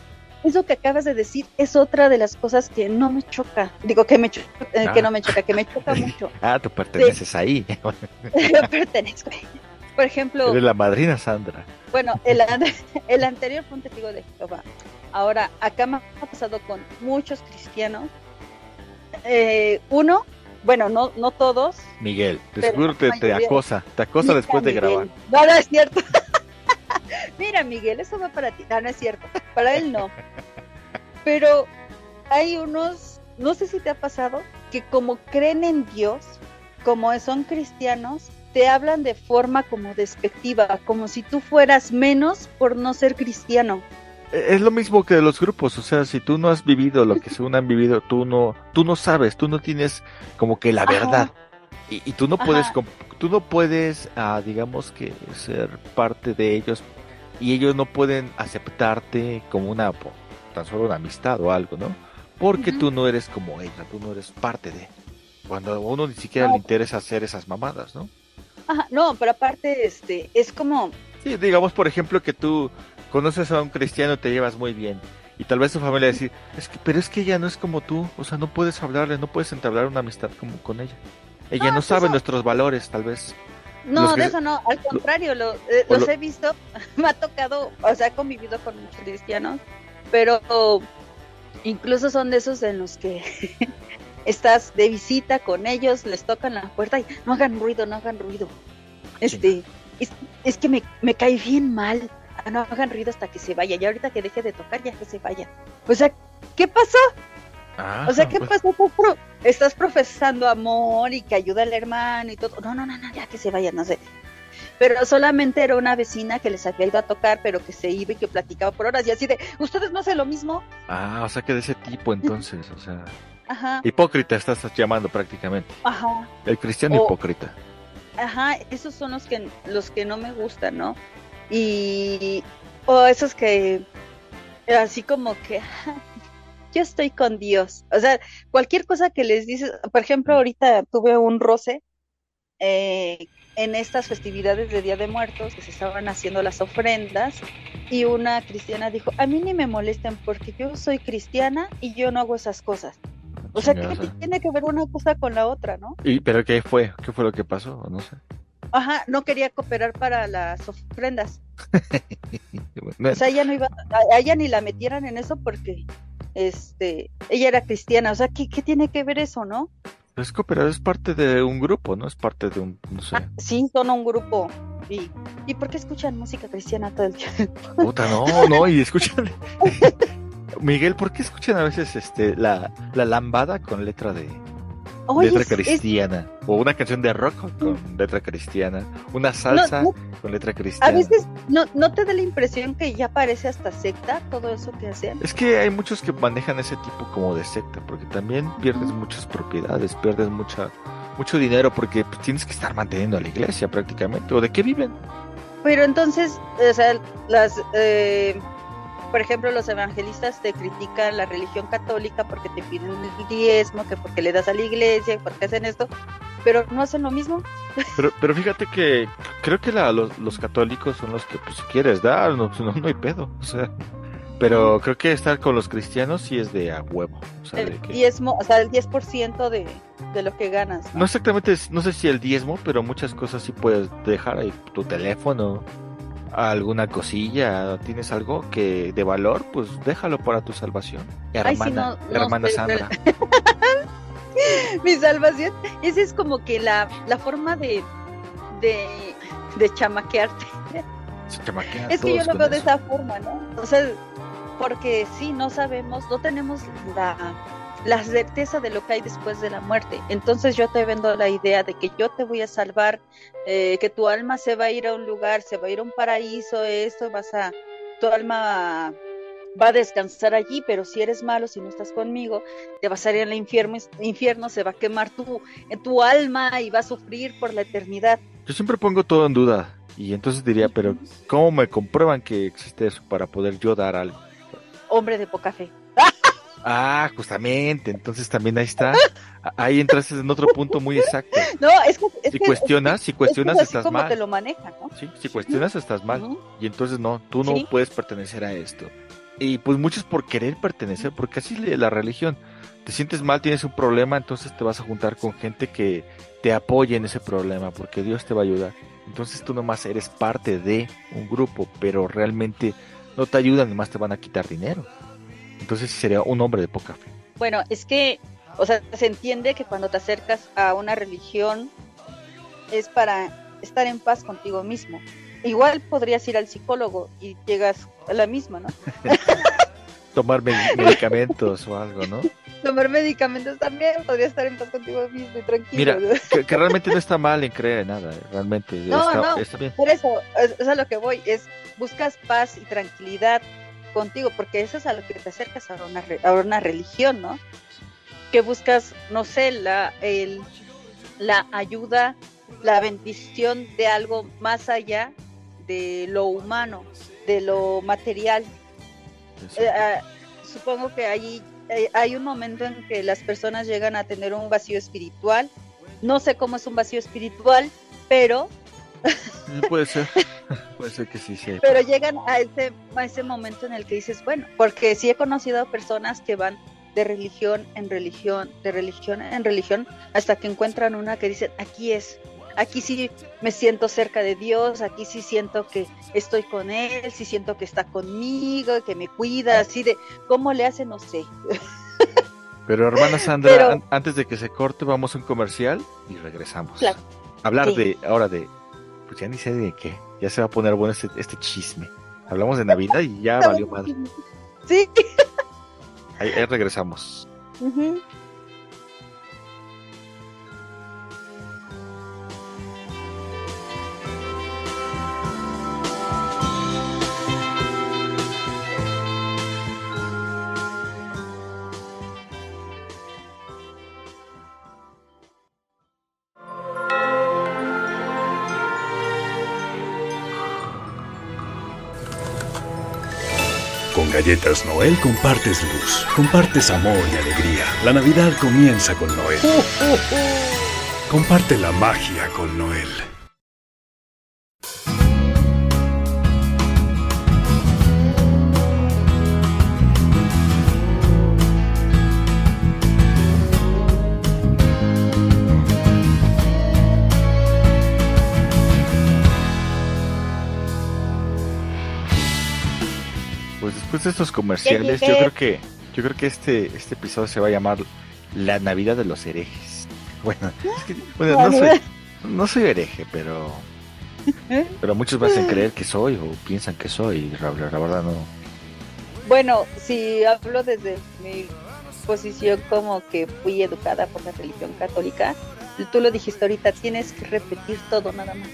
Eso que acabas de decir es otra de las cosas que no me choca. Digo que me eh, Ah. que no me choca, que me choca mucho. Ah, tú perteneces ahí. Yo pertenezco. Por ejemplo, Eres la madrina Sandra. Bueno, el, el anterior fue un testigo de Jehová. Ahora, acá me ha pasado con muchos cristianos. Eh, uno, bueno, no, no todos. Miguel, seguro te, te acosa, te acosa Mira, después de Miguel. grabar. No, no es cierto. Mira, Miguel, eso va para ti. No, no es cierto. Para él no. Pero hay unos, no sé si te ha pasado, que como creen en Dios, como son cristianos, te hablan de forma como despectiva, como si tú fueras menos por no ser cristiano. Es lo mismo que de los grupos, o sea, si tú no has vivido lo que según han vivido, tú no, tú no sabes, tú no tienes como que la Ajá. verdad. Y, y tú no puedes, Ajá. tú no puedes, ah, digamos que ser parte de ellos y ellos no pueden aceptarte como una, tan solo una amistad o algo, ¿no? Porque tú no eres como ella, tú no eres parte de. Cuando a uno ni siquiera No. le interesa hacer esas mamadas, ¿no? Ajá, no, pero aparte, este, es como, Sí, digamos, por ejemplo, que tú conoces a un cristiano te llevas muy bien. Y tal vez tu familia decir, es que, pero es que ella no es como tú, o sea, no puedes hablarle, no puedes entablar una amistad como con ella. Ella No, no, es sabe eso. nuestros valores, tal vez. no, de eso no, al contrario, lo- eh, los lo- he visto, me ha tocado, o sea, he convivido con muchos cristianos, pero incluso son de esos en los que estás de visita con ellos, les tocan la puerta y no hagan ruido, no hagan ruido. Este, es, es que me, me cae bien mal. Ah, no hagan ruido hasta que se vaya. Y ahorita que deje de tocar, ya que se vaya. O sea, ¿qué pasó? Ah, O sea, ¿qué pues, pasó? Estás pro- Estás profesando amor y que ayuda al hermano y todo. No, no, no, no, ya que se vaya, no sé. Pero solamente era una vecina que les había ido a tocar, pero que se iba y que platicaba por horas. Y así de, ¿ustedes no hacen lo mismo? Ah, o sea que de ese tipo entonces, o sea, Ajá, hipócrita estás llamando prácticamente. ajá, El cristiano O- hipócrita. ajá. Esos son los que, los que no me gustan, ¿no? Y, o esos que, así como que, "Ah, yo estoy con Dios. O sea, cualquier cosa que les dices, por ejemplo, ahorita tuve un roce eh, en estas festividades de Día de Muertos que se estaban haciendo las ofrendas y una cristiana dijo, a mí ni me molesten porque yo soy cristiana y yo no hago esas cosas. O sea, ¿qué Chingada. tiene que ver una cosa con la otra, no? ¿Y pero qué fue? ¿Qué fue lo que pasó? No sé. Ajá, no quería cooperar para las ofrendas. O sea, ella no iba, a a ella ni la metieran en eso porque este, ella era cristiana. O sea, ¿qué, qué tiene que ver eso, no? es cooperar, es parte de un grupo, ¿no? Es parte de un, no sé. Ah, sí, son un grupo. ¿Y, ¿y por qué escuchan música cristiana todo el tiempo? Puta, no, no, y escuchan. Miguel, ¿por qué escuchan a veces este la, la lambada con letra de Oye, letra es- cristiana? O una canción de rock con letra cristiana, una salsa no. con letra a cristiana. veces no, no te da la impresión que ya parece hasta secta todo eso que hacen. Es que hay muchos que manejan ese tipo como de secta, porque también pierdes muchas propiedades, pierdes mucha mucho dinero porque pues, tienes que estar manteniendo a la iglesia prácticamente. ¿O de qué viven? Pero entonces, o sea, las, eh, por ejemplo, los evangelistas te critican la religión católica porque te piden el diezmo, que porque le das a la iglesia, porque hacen esto, pero no hacen lo mismo. Pero, pero fíjate que creo que la- los, los católicos son los que, pues, si quieres dar, no, no, no hay pedo. O sea, pero creo que estar con los cristianos sí es de a huevo. O sea, de El que- diezmo, o sea, el 10% de, de lo que ganas. no exactamente, no sé si el diezmo, pero muchas cosas sí puedes dejar ahí. Tu teléfono, alguna cosilla, tienes algo que de valor, pues déjalo para tu salvación. Ay, Hermana, no- no hermana Sandra. Mi salvación, esa es como que la, la forma de, de, de chamaquearte. Se Es que yo lo veo de esa forma, ¿no? O sea, porque sí, no sabemos, no tenemos la, la certeza de lo que hay después de la muerte. Entonces yo te vendo la idea de que yo te voy a salvar, eh, que tu alma se va a ir a un lugar, se va a ir a un paraíso, esto, vas a, tu alma va a descansar allí, pero si eres malo, si no estás conmigo, te vas a ir al infierno, infierno se va a quemar tu, tu alma y va a sufrir por la eternidad. Yo siempre pongo todo en duda. Y entonces diría, pero ¿cómo me comprueban que existe eso para poder yo dar algo? Hombre de poca fe. Ah, justamente, entonces también ahí está. Ahí entras en otro punto muy exacto. No, es que... Es Si que- cuestionas, si cuestionas es estás como mal. te lo. Sí, si cuestionas estás mal. Y entonces no, tú no Sí. puedes pertenecer a esto. Y pues muchos por querer pertenecer, porque así es la religión. Te sientes mal, tienes un problema, entonces te vas a juntar con gente que te apoye en ese problema, porque Dios te va a ayudar. Entonces tú nomás eres parte de un grupo, pero realmente no te ayudan, nomás te van a quitar dinero. Entonces sería un hombre de poca fe. Bueno, es que, o sea, se entiende que cuando te acercas a una religión es para estar en paz contigo mismo. Igual podrías ir al psicólogo y llegas a la misma, ¿no? Tomar me- medicamentos o algo, ¿no? Tomar medicamentos también podría estar en paz contigo mismo y tranquilo. Mira, ¿no? que, que realmente no está mal en creer en nada, realmente No, está, no. está bien. Por eso, es, es a lo que voy, es buscas paz y tranquilidad contigo, porque eso es a lo que te acercas a una, re- a una religión, ¿no? Que buscas, no sé, la, el, la ayuda, la bendición de algo más allá de lo humano, de lo material. Eh, ah, supongo que ahí eh, hay un momento en que las personas llegan a tener un vacío espiritual. No sé cómo es un vacío espiritual, pero Puede ser, puede ser que sí, sí. pero llegan a ese, a ese momento en el que dices, bueno, porque sí he conocido personas que van de religión en religión, de religión en religión, hasta que encuentran una que dicen, aquí es, aquí sí me siento cerca de Dios, aquí sí siento que estoy con Él, sí siento que está conmigo, que me cuida, así de, ¿cómo le hace? No sé. Pero hermana Sandra, Pero- an- antes de que se corte, vamos a un comercial y regresamos. Claro. Hablar Sí. de, ahora de, pues ya ni sé de qué, ya se va a poner bueno este, este chisme. Hablamos de Navidad y ya valió madre. Sí. Ahí, ahí regresamos. Con galletas Noel compartes luz, compartes amor y alegría. La Navidad comienza con Noel. Comparte la magia con Noel. Después de estos comerciales, yo creo que, yo creo que este, este episodio se va a llamar La Navidad de los herejes. Bueno, es que- bueno, no soy, no soy hereje, pero, pero muchos me hacen creer que soy o piensan que soy. La, la verdad no. Bueno, si hablo desde mi posición como que fui educada por la religión católica, tú lo dijiste ahorita, tienes que repetir todo nada más.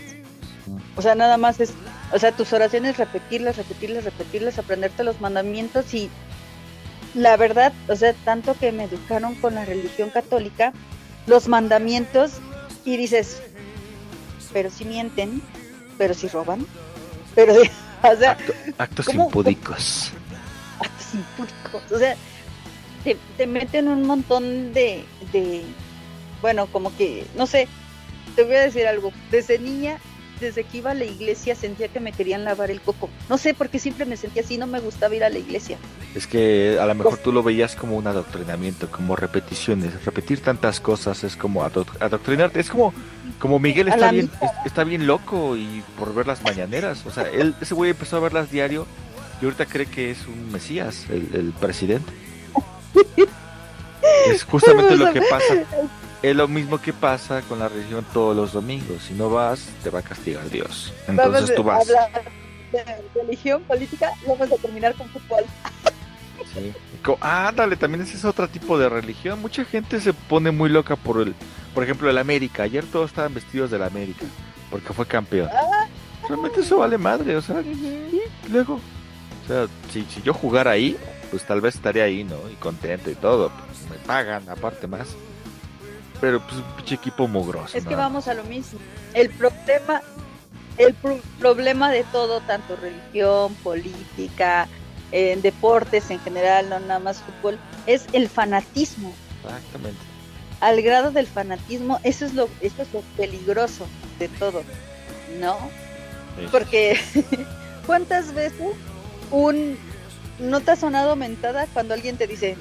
O sea, nada más es, o sea, tus oraciones repetirlas, repetirlas, repetirlas, aprenderte los mandamientos y la verdad, o sea, tanto que me educaron con la religión católica, los mandamientos y dices, pero si mienten, pero si roban, pero, o sea, Acto- actos ¿cómo- impúdicos. actos impúdicos. O sea, te, te meten un montón de, de, bueno, como que, no sé, te voy a decir algo. Desde niña, desde que iba a la iglesia, sentía que me querían lavar el coco. No sé, porque siempre me sentía así, no me gustaba ir a la iglesia. Es que a lo mejor tú lo veías como un adoctrinamiento, como repeticiones. Repetir tantas cosas es como adoc- adoctrinarte. Es como, como Miguel está bien, es- está bien loco y por ver las mañaneras. O sea, él, ese güey empezó a verlas diario y ahorita cree que es un mesías, el, el presidente. Es justamente lo que pasa. Es lo mismo que pasa con la religión todos los domingos. Si no vas, te va a castigar Dios. Entonces tú vas. a hablar de religión, política, vamos a terminar con fútbol. Sí. Ah, ándale, también ese es otro tipo de religión. Mucha gente se pone muy loca por el, por ejemplo, el América. Ayer todos estaban vestidos del América porque fue campeón. Realmente eso vale madre, o sea, y luego, o sea, si, si yo jugara ahí, pues tal vez estaría ahí, ¿no? Y contento y todo. Pues me pagan aparte más. Pero pues un pinche equipo mugroso. Es que nada vamos a lo mismo. El problema, el pro- problema de todo, tanto religión, política, en deportes en general, no nada más fútbol, es el fanatismo. Exactamente. Al grado del fanatismo, eso es lo, eso es lo peligroso de todo, ¿no? Sí. Porque ¿cuántas veces un no te ha sonado mentada cuando alguien te dice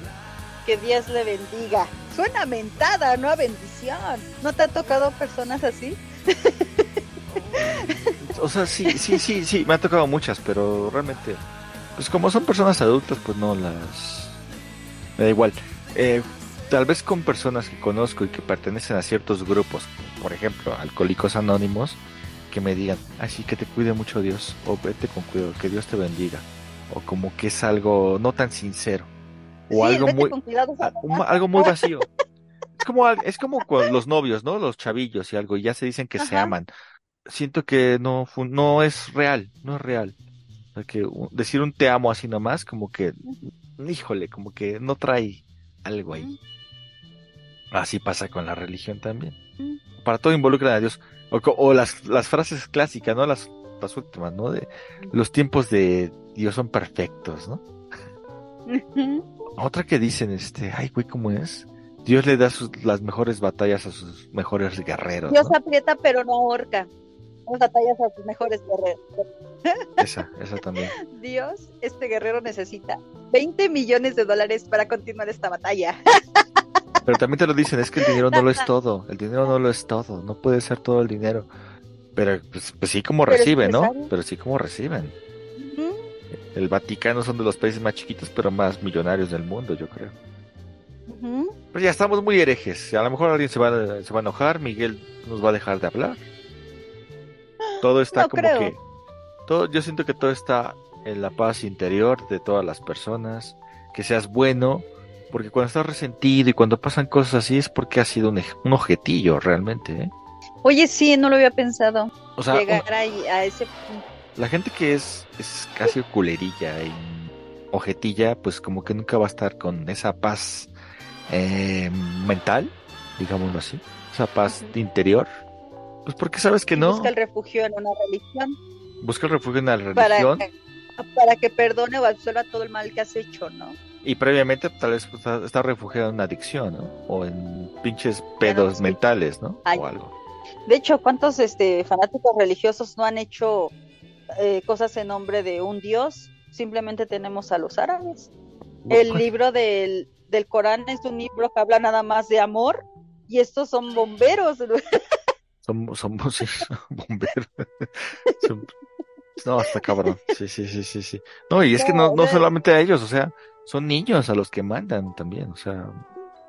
que Dios le bendiga? Suena mentada, no a bendición. ¿No te ha tocado personas así? O sea, sí, sí, sí, sí, me ha tocado muchas, pero realmente, pues como son personas adultas, pues no las... Me da igual. Eh, tal vez con personas que conozco y que pertenecen a ciertos grupos, por ejemplo, Alcohólicos Anónimos, que me digan, así que te cuide mucho Dios, o vete con cuidado, que Dios te bendiga, o como que es algo no tan sincero, o Sí, algo muy... cuidado, un- algo muy vacío. Es como, es como con los novios, ¿no? Los chavillos y algo, y ya se dicen que se aman. Siento que no, no es real, no es real. Que decir un te amo así nomás, como que, híjole, como que no trae algo ahí. Así pasa con la religión también. Para todo involucran a Dios. O, o las, las frases clásicas, ¿no? Las, las últimas, ¿no? De los tiempos de Dios son perfectos, ¿no? Otra que dicen, este, ay, güey, ¿cómo es? Dios le da sus- las mejores batallas a sus mejores guerreros. Dios ¿no? aprieta pero no ahorca. Las batallas a sus mejores guerreros. Esa, esa también. Dios, este guerrero necesita 20 millones de dólares para continuar esta batalla. Pero también te lo dicen, es que el dinero no lo es todo. El dinero no lo es todo. No puede ser todo el dinero. Pero pues, pues sí como Pero reciben, ¿no? Pero sí como reciben. El Vaticano son de los países más chiquitos, pero más millonarios del mundo, yo creo. Pues ya estamos muy herejes. A lo mejor alguien se va, a- se va a enojar, Miguel nos va a dejar de hablar. Todo está No como creo. que. Todo, yo siento que todo está en la paz interior de todas las personas. Que seas bueno. Porque cuando estás resentido y cuando pasan cosas así es porque has sido un, un ojetillo realmente. ¿eh? Oye, sí, no lo había pensado. O sea, llegar ahí a ese punto. La gente que es, es casi culerilla y ojetilla, pues como que nunca va a estar con esa paz eh, mental, digámoslo así, esa paz interior. Pues porque sabes que no, Busca el refugio en una religión busca el refugio en la para, religión para que perdone o absuelva todo el mal que has hecho, ¿no? y previamente tal vez pues, está, refugiado en una adicción, ¿no? O en pinches pedos mentales, ¿no? Ay. O algo. De hecho, ¿cuántos este, fanáticos religiosos no han hecho eh, cosas en nombre de un dios? Simplemente tenemos a los árabes. El libro del, del Corán es un libro que habla nada más de amor y estos son bomberos. Somos, somos sí, bomberos. Son- No, está cabrón. Sí, sí, sí, sí, sí. No, y es que no, No, solamente a ellos, o sea, son niños a los que mandan también, o sea,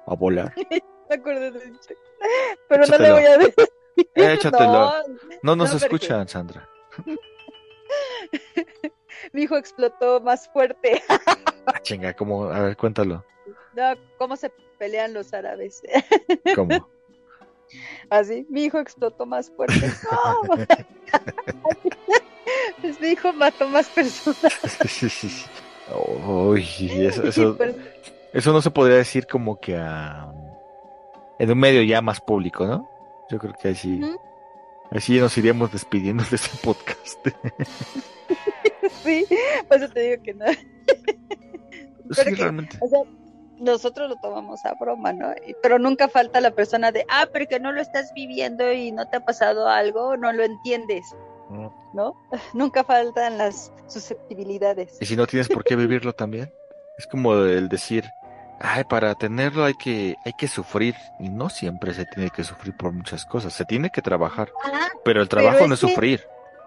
a volar. Me acuerdo de ese. Pero no le voy a decir. Échatelo. No, No nos no, porque- escuchan, Sandra. mi hijo explotó más fuerte. Ah, chinga, ¿cómo? A ver, cuéntalo. No, ¿Cómo se pelean los árabes? ¿Cómo? Así, mi hijo explotó más fuerte. No. Pues mi hijo mató más personas. Uy, eso, eso, Pues, eso no se podría decir como que a... en un medio ya más público, ¿no? Yo creo que así, Ujú. Así nos iríamos despidiendo de este podcast. sí, por eso te digo que no. sí, que- realmente. O sea, nosotros lo tomamos a broma, ¿no? Pero nunca falta la persona de, ah, pero que no lo estás viviendo y no te ha pasado algo, no lo entiendes, ¿no? Nunca faltan las susceptibilidades. Y si no tienes por qué vivirlo también. Es como el decir, ay, para tenerlo hay que, hay que sufrir. Y no siempre se tiene que sufrir por muchas cosas. Se tiene que trabajar. Ah, Pero el trabajo es no es sufrir.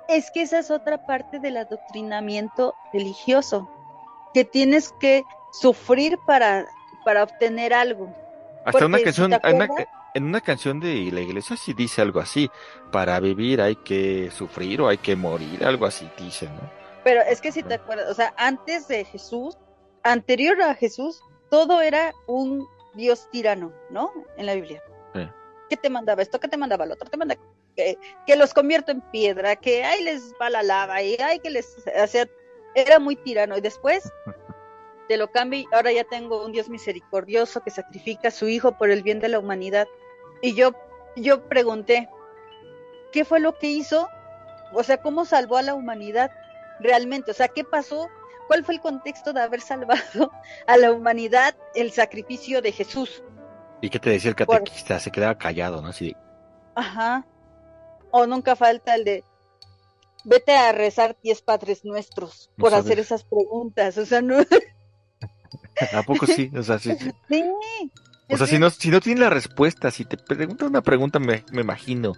es que esa es otra parte del adoctrinamiento religioso, que tienes que sufrir para, para obtener algo. Hasta una porque si canción, hay una- en una canción de la iglesia sí dice algo así. Para vivir hay que sufrir o hay que morir, algo así dice, ¿no? Pero es que si te acuerdas, o sea, antes de Jesús, anterior a Jesús, todo era un Dios tirano, ¿no? En la Biblia. Sí. ¿Qué te mandaba esto? ¿Qué te mandaba lo otro? Te manda que, que los convierto en piedra, que ahí les va la lava y ay que les hacía era muy tirano y después te lo cambio y ahora ya tengo un Dios misericordioso que sacrifica a su hijo por el bien de la humanidad. Y yo yo pregunté, ¿qué fue lo que hizo? O sea, ¿cómo salvó a la humanidad realmente? O sea, ¿qué pasó? ¿Cuál fue el contexto de haber salvado a la humanidad el sacrificio de Jesús? ¿Y qué te decía el Por- catequista? Se quedaba callado, ¿no? Así, Ajá. O nunca falta el de vete a rezar diez padres nuestros No por sabes. hacer esas preguntas. O sea, no. ¿a poco sí? O sea, sí, sí. Sí. O sea, si no, si no tienes la respuesta, si te preguntan una pregunta, me, me imagino,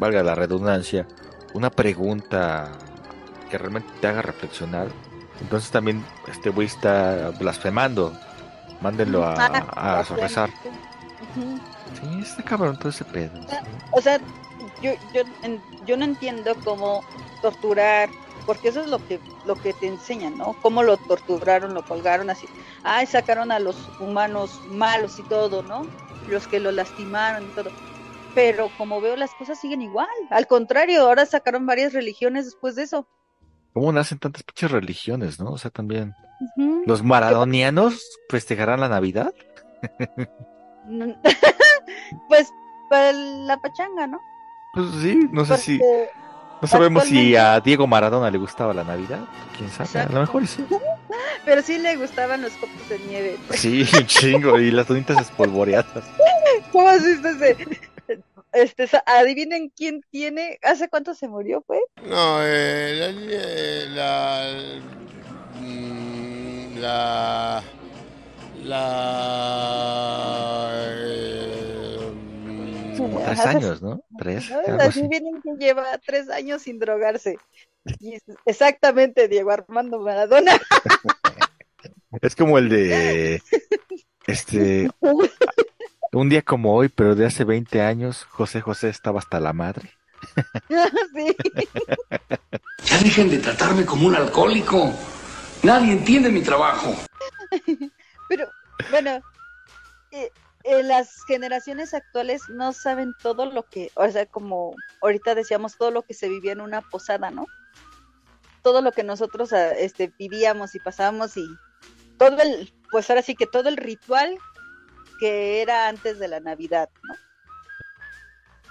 valga la redundancia, una pregunta que realmente te haga reflexionar, entonces también este güey está blasfemando. Mándenlo a, Ah, a rezar. Ujú. Sí, está cabrón todo ese pedo. sí. O sea, yo, yo, en- yo no entiendo cómo torturar, porque eso es lo que, lo que te enseñan, ¿no? Cómo lo torturaron, lo colgaron así. Ay, sacaron a los humanos malos y todo, ¿no? Los que lo lastimaron y todo. Pero como veo, las cosas siguen igual. Al contrario, ahora sacaron varias religiones después de eso. ¿Cómo nacen tantas pinches religiones, no? O sea, también. Ujú. ¿Los maradonianos festejarán la Navidad? pues para la pachanga, ¿no? Pues sí, no sé si. No sabemos si a Diego Maradona le gustaba la Navidad. Quién sabe, a lo mejor sí. pero sí le gustaban los copos de nieve. Sí, un chingo. Y las donitas espolvoreadas. ¿Cómo ese? Este, adivinen quién tiene, ¿hace cuánto se murió, fue? No, eh, la, la, mm, la, la, eh, mm, Como tres años, ¿no? Tres. ¿no? así. Adivinen quién lleva tres años sin drogarse. Y es exactamente Diego Armando Maradona. Es como el de. Este. Un día como hoy, pero de hace 20 años, José José estaba hasta la madre. sí. Ya dejen de tratarme como un alcohólico. Nadie entiende mi trabajo. Pero, bueno, eh, eh, las generaciones actuales no saben todo lo que, o sea, como ahorita decíamos, todo lo que se vivía en una posada, ¿no? Todo lo que nosotros ah, este, vivíamos y pasábamos y todo el, pues ahora sí que todo el ritual que era antes de la Navidad, ¿no?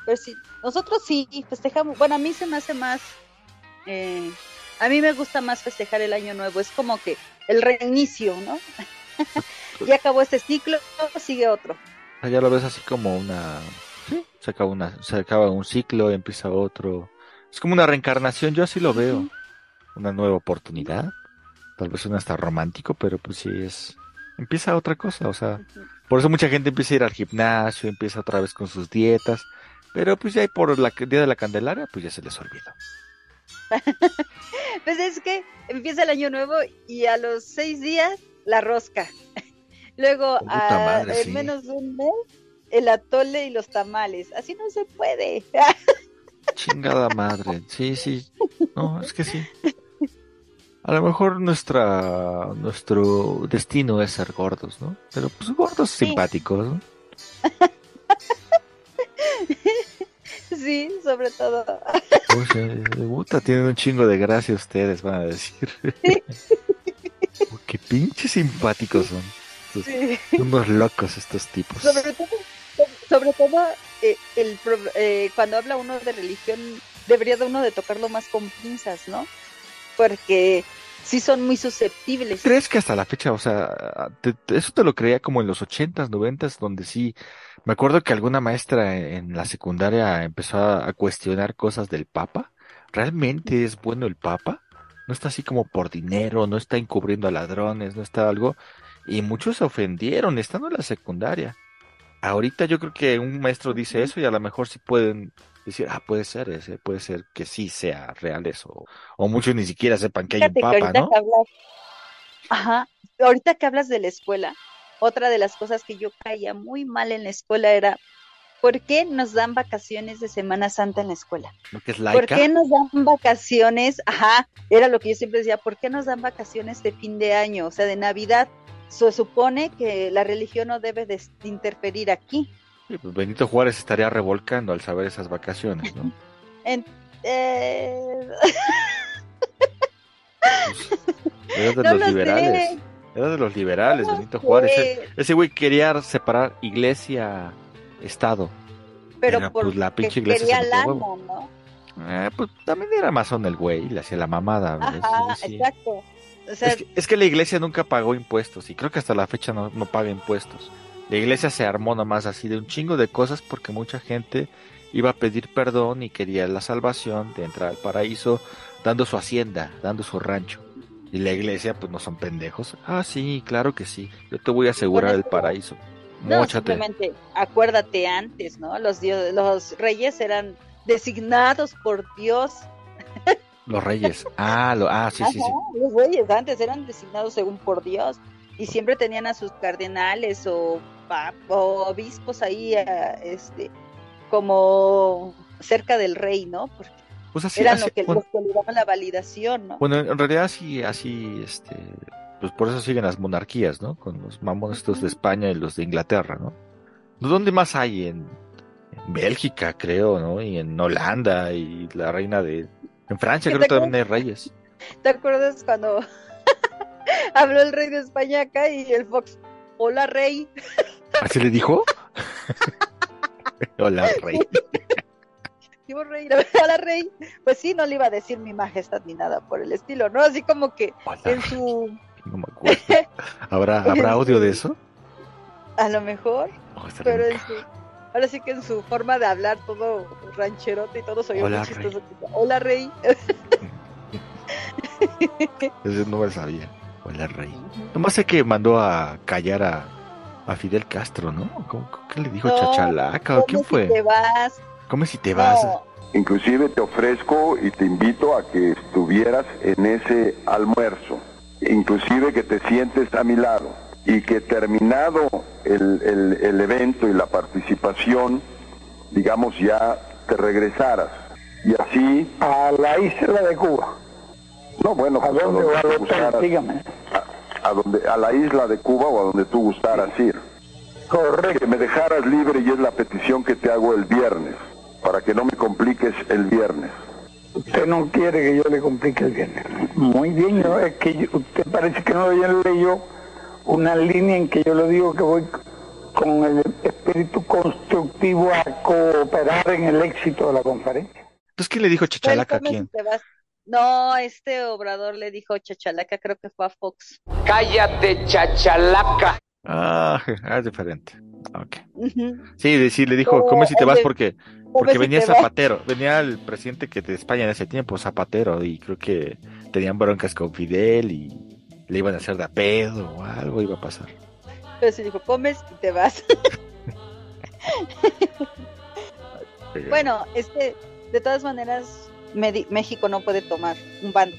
Pero sí, nosotros sí festejamos, bueno, a mí se me hace más, eh, a mí me gusta más festejar el año nuevo, es como que el reinicio, ¿no? ya acabó este ciclo, sigue otro. Ah, Ya lo ves así como una... Sí, se acaba, una, se acaba un ciclo, empieza otro. Es como una reencarnación, yo así lo veo. Una nueva oportunidad. Tal vez suena hasta romántico, pero pues sí es... Empieza otra cosa, o sea... Por eso mucha gente empieza a ir al gimnasio, empieza otra vez con sus dietas. Pero pues ya por la día de la Candelaria, pues ya se les olvidó. Pues es que empieza el año nuevo y a los seis días la rosca. Luego, a- madre, en sí. menos de un mes, el atole y los tamales. Así no se puede. Chingada madre. Sí, sí. No, es que sí. A lo mejor nuestra nuestro destino es ser gordos, ¿no? Pero pues gordos Sí. simpáticos, ¿no? sí, sobre todo. De puta, tienen un chingo de gracia ustedes, van a decir. Oh, Qué pinches simpáticos son. Estos- Sí. Unos locos estos tipos. Sobre todo, sobre todo eh, el, eh, cuando habla uno de religión, debería de uno de tocarlo más con pinzas, ¿no? Porque sí son muy susceptibles. ¿Crees que hasta la fecha, o sea, eso te lo creía como en los ochentas, noventas, donde sí, me acuerdo que alguna maestra en la secundaria empezó a, a cuestionar cosas del Papa? ¿Realmente es bueno el Papa? No está así como por dinero, no está encubriendo a ladrones, no está algo. Y muchos se ofendieron estando en la secundaria. Ahorita yo creo que un maestro dice eso y a lo mejor sí pueden decir, ah, puede ser ese, puede ser que sí sea real eso. O muchos ni siquiera sepan que hay un que Papa, ahorita ¿no? que hablas, ajá, ahorita que hablas de la escuela, otra de las cosas que yo caía muy mal en la escuela era, ¿por qué nos dan vacaciones de Semana Santa en la escuela? Que es ¿Por qué nos dan vacaciones? Ajá, era lo que yo siempre decía, ¿por qué nos dan vacaciones de fin de año, o sea, de Navidad? Se supone que la religión no debe de de interferir aquí. Pues Benito Juárez estaría revolcando al saber esas vacaciones, ¿no? En- eh, Era de no los lo liberales. sé. Era de los liberales, No Benito Juárez. sé. Ese- güey quería separar iglesia, Estado. pero porque pues, la pinche iglesia quería lana. ¿no? Eh, pues también era masón el güey, le hacía la mamada. Ajá, sí. exacto. O sea, Es que, es que la iglesia nunca pagó impuestos y creo que hasta la fecha no, no paga impuestos. La iglesia se armó nomás así de un chingo de cosas porque mucha gente iba a pedir perdón y quería la salvación de entrar al paraíso dando su hacienda, dando su rancho. Y la iglesia, pues no son pendejos. Ah, sí, claro que sí. Yo te voy a asegurar el paraíso. no, Móchate. simplemente acuérdate antes, ¿no? Los dios, los reyes eran designados por Dios. Los reyes. Ah, lo, ah, sí, sí, sí. Los reyes antes eran designados según por Dios y siempre tenían a sus cardenales o obispos ahí, eh, este, como cerca del rey, ¿no? Porque Pues así, eran así- lo que, bueno, los que le daban la validación, ¿no? Bueno, en realidad sí, así, este, pues por eso siguen las monarquías, ¿no? Con los mamones estos de España y los de Inglaterra, ¿no? ¿Dónde más hay? En, en Bélgica, creo, ¿no? Y en Holanda y la reina de... En Francia ¿Qué creo que también hay reyes. ¿Te acuerdas cuando habló el rey de España acá y el Fox, hola rey? ¿Así le dijo? Hola, rey. Digo, rey, hola rey. Pues sí, no le iba a decir mi majestad ni nada por el estilo, ¿no? Así como que Hola, en su, No me acuerdo. ¿Habrá, ¿habrá audio de eso? a lo mejor, Oh, pero en su, ahora sí que en su forma de hablar todo rancherote y todo soy Hola, muy chistoso. Hola rey. Ese no me sabía. Hola, rey. Nomás sé que mandó a callar a, a Fidel Castro, ¿no? ¿Cómo, cómo- ¿Qué le dijo? No, ¿Chachalaca? ¿O quién ¿Cómo fue? si te vas? ¿Cómo si te vas? Inclusive te ofrezco y te invito a que estuvieras en ese almuerzo. Inclusive que te sientes a mi lado. y que terminado el, el- el evento y la participación, digamos, ya te regresaras. Y así... A la isla de Cuba. No, bueno, ¿A pues dónde donde va tú el hotel? gustaras. Dígame. a, donde, a la isla de Cuba o a donde tú gustaras ir. Correcto. Que me dejaras libre y es la petición que te hago el viernes, para que no me compliques el viernes. Usted no quiere que yo le complique el viernes. Muy bien, yo- es que yo- usted parece que no leyó una línea en que yo le digo que voy con el espíritu constructivo a cooperar en el éxito de la conferencia. Entonces, ¿qué le dijo Chachalaca a quién? No, este Obrador le dijo Chachalaca, creo que fue a Fox. Cállate, chachalaca. Ah, ah, es diferente. Ok. Ujú. Sí, sí, le dijo, come si te vas porque, porque si venía vas. Zapatero, venía el presidente que de España en ese tiempo, Zapatero, y creo que tenían broncas con Fidel y le iban a hacer de a pedo o algo iba a pasar. Pero sí dijo, comes y te vas. Bueno, es que de todas maneras México no puede tomar un bando.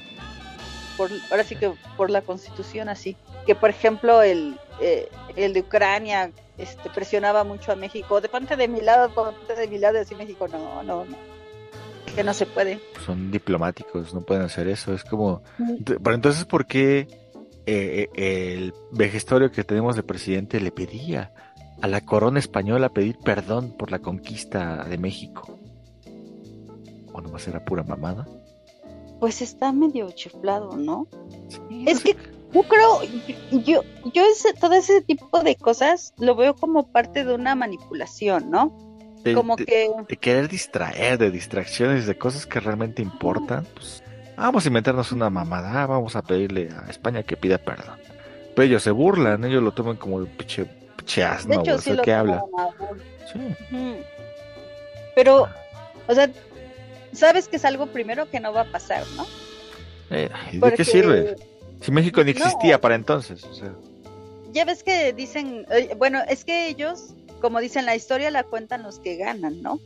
Por, ahora sí que por la constitución así. Que por ejemplo el, eh, el de Ucrania este, presionaba mucho a México. De parte de mi lado, de parte de mi lado, y así México no, no, no. Que no se puede. son diplomáticos, no pueden hacer eso. Es como, pero entonces, ¿por qué eh, eh, el vejestorio que tenemos de presidente le pedía a la corona española pedir perdón por la conquista de México? ¿O nomás era pura mamada? Pues está medio chiflado, ¿no? Es que yo creo, yo, yo ese, todo ese tipo de cosas lo veo como parte de una manipulación, ¿no? De, Como de- que de querer distraer, de distracciones, de cosas que realmente importan, pues vamos a inventarnos una mamada, ah, vamos a pedirle a España que pida perdón. Pero ellos se burlan, ellos lo toman como el pinche, pinche asno, de hecho o sea, ¿qué habla? Sí. Pero, o sea, sabes que es algo primero que no va a pasar, ¿no? Eh, ¿y ¿De Porque- qué sirve? Si México ni No. existía para entonces, o sea, Ya ves que dicen, eh, bueno, es que ellos, como dicen, la historia la cuentan los que ganan, ¿no?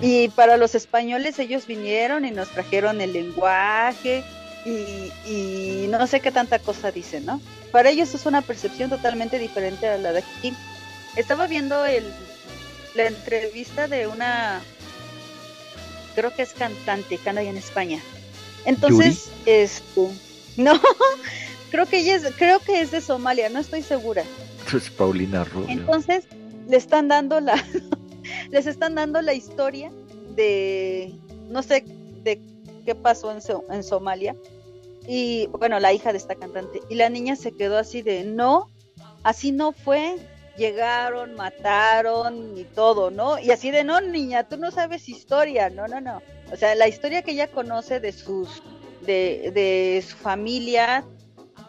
Y para los españoles ellos vinieron y nos trajeron el lenguaje y, y no sé qué tanta cosa dicen, ¿no? Para ellos es una percepción totalmente diferente a la de aquí. Estaba viendo el, la entrevista de una, creo que es cantante, anda allá en España. Entonces, este, no, creo que ella es, creo que es de Somalia, no estoy segura. pues, Paulina Rubio. Entonces, le están dando la, les están dando la historia de, no sé, de qué pasó en, So- en Somalia. Y bueno, la hija de esta cantante. Y la niña se quedó así de, no, así no fue. Llegaron, mataron y todo, ¿no? Y así de, no, niña, tú no sabes historia, no, no, no. O sea, la historia que ella conoce de sus, de, de su familia,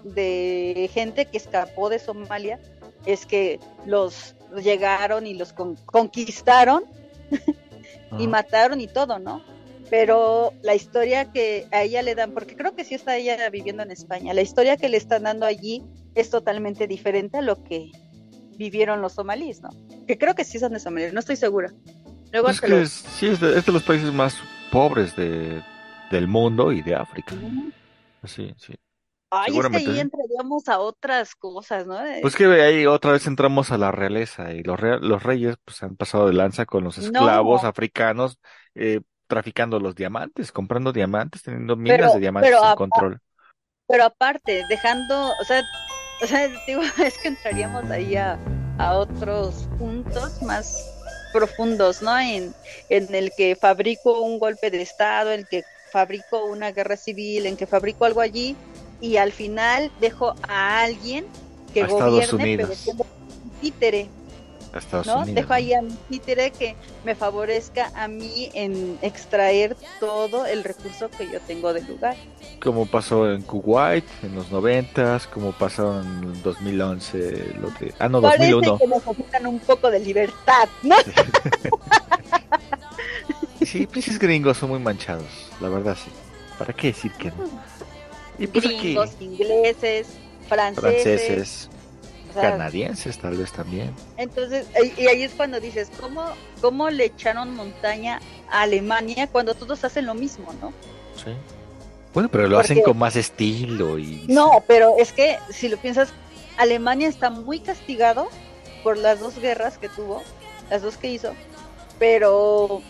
de gente que escapó de Somalia, es que los llegaron y los con- conquistaron y mataron y todo, ¿no? Pero la historia que a ella le dan, porque creo que sí está ella viviendo en España, la historia que le están dando allí es totalmente diferente a lo que vivieron los somalíes, ¿no? Que creo que sí son de Somalia, no estoy segura. Luego es que lo- es, sí, es de, es de los países más pobres de, del mundo y de África. Sí, sí. Ay, es que ahí entraríamos a otras cosas, ¿no? Eh, Pues que ahí otra vez entramos a la realeza y los, re- los reyes pues han pasado de lanza con los esclavos No. africanos eh, traficando los diamantes, comprando diamantes, teniendo minas Pero- de diamantes pero en a- control. Pero aparte, dejando, o sea, o sea, digo, es que entraríamos ahí a, a otros puntos más profundos, ¿no? En, en el que fabrico un golpe de Estado, en el que fabrico una guerra civil, en que fabrico algo allí y al final dejo a alguien que A gobierne, pero siendo títere, A Estados ¿no? Unidos. Dejo ahí a mi títere que me favorezca a mí en extraer todo el recurso que yo tengo del lugar. Como pasó en Kuwait en los noventas, como pasó en el 2011, lo de... Ah, no, Parece 2001. que necesitan un poco de libertad, ¿no? Sí, pinches gringos son muy manchados, la verdad sí. ¿Para qué decir que no? Y pues aquí, Gringos, ingleses, franceses. franceses, o sea, canadienses tal vez también. entonces, y ahí es cuando dices, ¿cómo, ¿cómo le echaron montaña a Alemania cuando todos hacen lo mismo, no? Sí. Bueno, pero lo hacen con más estilo y... No, pero es que si lo piensas, Alemania está muy castigado por las dos guerras que tuvo, las dos que hizo, pero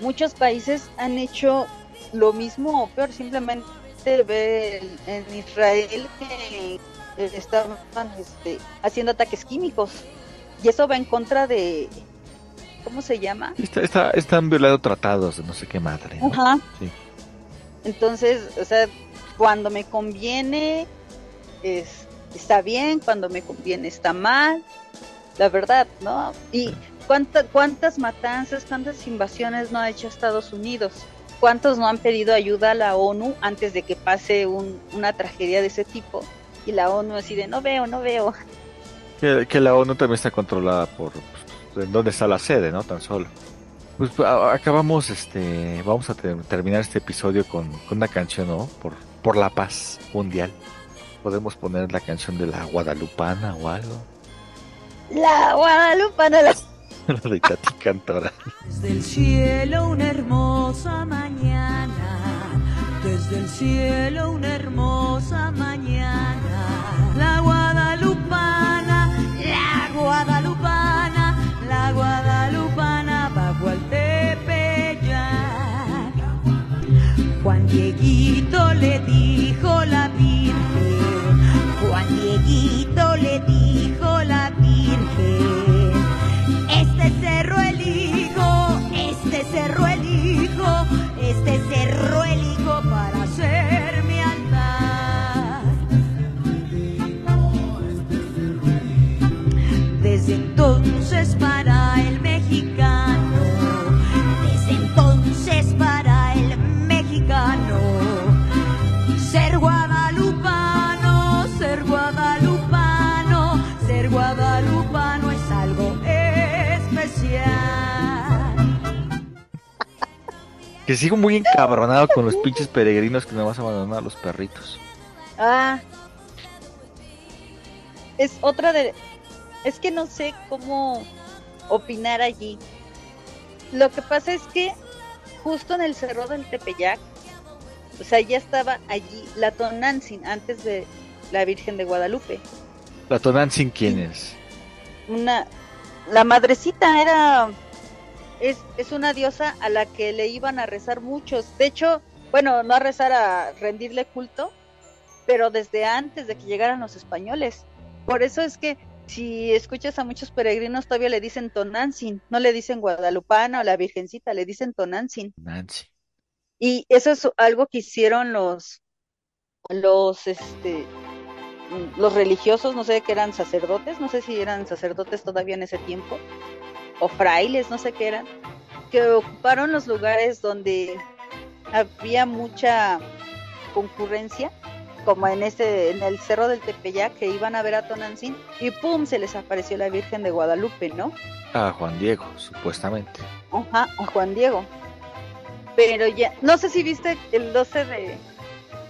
muchos países han hecho lo mismo o peor, simplemente ve en Israel que estaban este, haciendo ataques químicos y eso va en contra de ¿cómo se llama? Está, está- están violando tratados de no sé qué madre. ¿no? Ajá. Sí. Entonces, o sea, cuando me conviene es, está bien, cuando me conviene está mal, la verdad, ¿no? Y cuánta- cuántas matanzas, cuántas invasiones no ha hecho Estados Unidos, cuántos no han pedido ayuda a la ONU antes de que pase un- una tragedia de ese tipo y la ONU así de no veo, no veo. Que, que la ONU también está controlada por pues, en dónde está la sede, ¿no? Tan solo. Pues a- acabamos, este, vamos a ter- terminar este episodio con, con una canción, ¿no? Por, por la paz mundial. Podemos poner la canción de la Guadalupana o algo. La Guadalupana, la... La de Tati Cantora. Desde el cielo una hermosa mañana, desde el cielo una hermosa mañana. La guadalupana, la guadalupana, la guadalupana bajo al Tepeyac. Juan Dieguito le dijo la Virgen, Que sigo muy encabronado con los pinches peregrinos que me vas a abandonar a los perritos. Ah. Es otra de... Es que no sé cómo opinar allí. Lo que pasa es que justo en el cerro del Tepeyac, o sea, ya estaba allí la Tonantzin antes de la Virgen de Guadalupe. La Tonantzin, ¿quién es? Una... La madrecita era... Es, es una diosa a la que le iban a rezar muchos. De hecho, bueno, no a rezar, a rendirle culto, pero desde antes de que llegaran los españoles. Por eso es que si escuchas a muchos peregrinos todavía le dicen Tonantzin, no le dicen Guadalupana o la Virgencita, le dicen Tonantzin. Nancy. Y eso es algo que hicieron los los este los religiosos, no sé que eran sacerdotes, no sé si eran sacerdotes todavía en ese tiempo o frailes, no sé qué eran, que ocuparon los lugares donde había mucha concurrencia, como en ese en el cerro del Tepeyac que iban a ver a Tonantzin y pum se les apareció la Virgen de Guadalupe, ¿no? A Juan Diego, supuestamente. Ajá, a Juan Diego. Pero ya, no sé si viste el 12 de,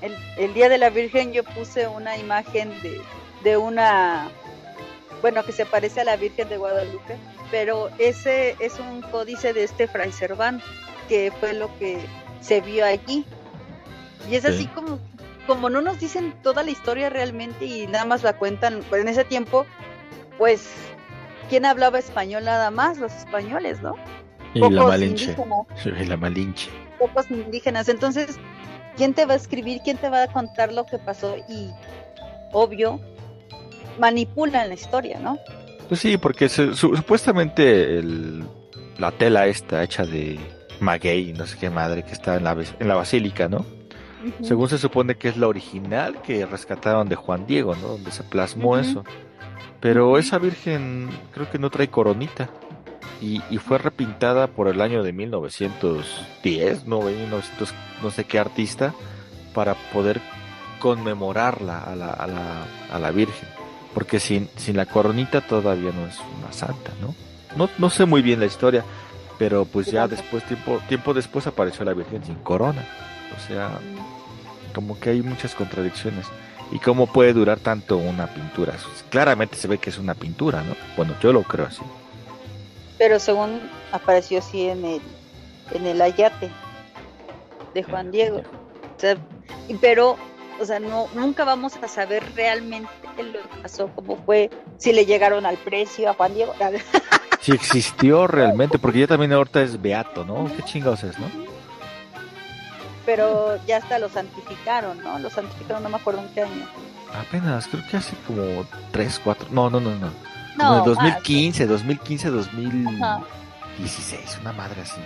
el, el Día de la Virgen, yo puse una imagen de, de una, bueno, que se parece a la Virgen de Guadalupe, pero ese es un códice de este Fray Serván, que fue lo que se vio allí. Y es Sí. así como, como no nos dicen toda la historia realmente y nada más la cuentan, pues en ese tiempo, pues, ¿quién hablaba español nada más? Los españoles, ¿no? Y la Pocos Malinche. indígenas Y la Malinche. pocos indígenas. Entonces, ¿quién te va a escribir? ¿Quién te va a contar lo que pasó? Y, obvio, manipulan la historia, ¿no? Pues sí, porque se- su- supuestamente el- la tela esta hecha de maguey, no sé qué madre, que está en la, en la basílica, ¿no? Según se supone que es la original que rescataron de Juan Diego, ¿no? Donde se plasmó eso. Pero esa virgen creo que no trae coronita. Y, y fue repintada por el año de 1910, no, 1900, no sé qué artista, para poder conmemorarla a la, a la, a la Virgen. Porque sin, sin la coronita todavía no es una santa, ¿no? No, no sé muy bien la historia, pero pues ya después, tiempo, tiempo después apareció la Virgen sin corona. O sea, como que hay muchas contradicciones. ¿Y cómo puede durar tanto una pintura? Claramente se ve que es una pintura, ¿no? Bueno, yo lo creo así. Pero según apareció así en el, en el ayate de Juan Diego. O sea, y- pero, o sea, no, nunca vamos a saber realmente le pasó, cómo fue, si le llegaron al precio a Juan Diego. Si existió realmente, porque ya también ahorita es beato, ¿no? ¿Qué chingados es, no? Pero ya hasta lo santificaron, ¿no? Lo santificaron, no me acuerdo en qué año. Apenas, creo que hace como 3, 4, no, no, no, no. No, Como en más. 2015, 2015, 2016, Ajá. una madre así.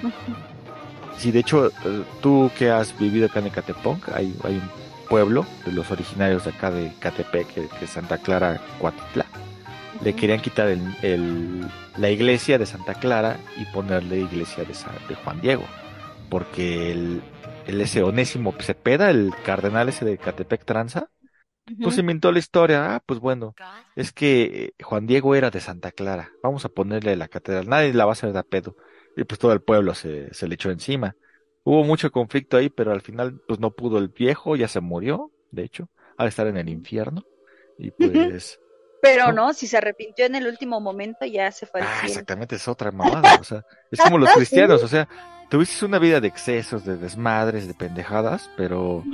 Sí, de hecho, eh, tú que has vivido acá en Ecatepec, hay, hay un pueblo de los originarios de acá de Catepec, es Santa Clara, Cuatitla. Le querían quitar el, el- la iglesia de Santa Clara y ponerle iglesia de, Sa- de Juan Diego. Porque el, el ese Onésimo Cepeda, el cardenal ese de Catepec Tranza, pues inventó la historia. Ah, pues bueno, es que eh, Juan Diego era de Santa Clara. Vamos a ponerle la catedral. Nadie la va a hacer de a pedo. Y pues todo el pueblo se, se le echó encima. Hubo mucho conflicto ahí, pero al final pues no pudo el viejo, ya se murió, de hecho, al estar en el infierno. Y pues, Pero no, si se arrepintió en el último momento, ya se fue al ah, exactamente, es otra mamada. O sea, es como los cristianos, o sea, tuviste una vida de excesos, de desmadres, de pendejadas, pero,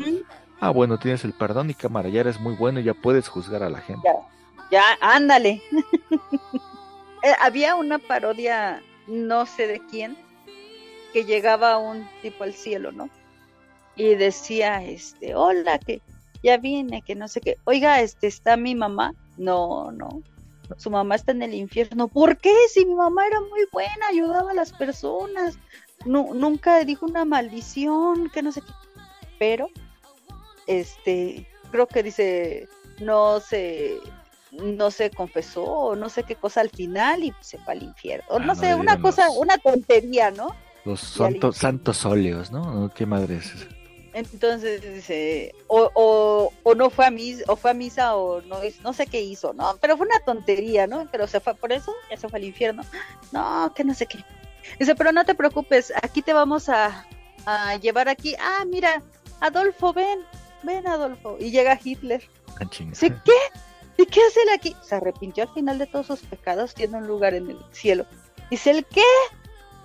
ah, bueno, tienes el perdón y cámara, ya eres muy bueno y ya puedes juzgar a la gente. Ya, ándale. Eh, Había una parodia, no sé de quién, que llegaba un tipo al cielo, ¿no? Y decía, este, hola, que ya vine, que no sé qué. Oiga, este, ¿está mi mamá? No, no. Su mamá está en el infierno. ¿Por qué? Si mi mamá era muy buena, ayudaba a las personas. Nu- nunca dijo una maldición, que no sé qué. Pero, este, creo que dice, no se, no se confesó, no sé qué cosa al final y se fue al infierno. Ah, no no sé, una cosa, una tontería, ¿no? Los santos, óleos, ¿no? ¿Qué madre es eso? Entonces dice, o, o, o no fue a misa, o fue a misa, o no, no sé qué hizo, ¿no? Pero fue una tontería, ¿no? Pero se fue por eso, ya se fue al infierno. No, que no sé qué. Dice, pero no te preocupes, aquí te vamos a, a llevar aquí. Ah, mira, Adolfo, ven, ven Adolfo. Y llega Hitler. Ah, chinga. Dice, ¿qué? ¿Y qué hace él aquí? Se arrepintió al final de todos sus pecados, tiene un lugar en el cielo. Dice, ¿el qué?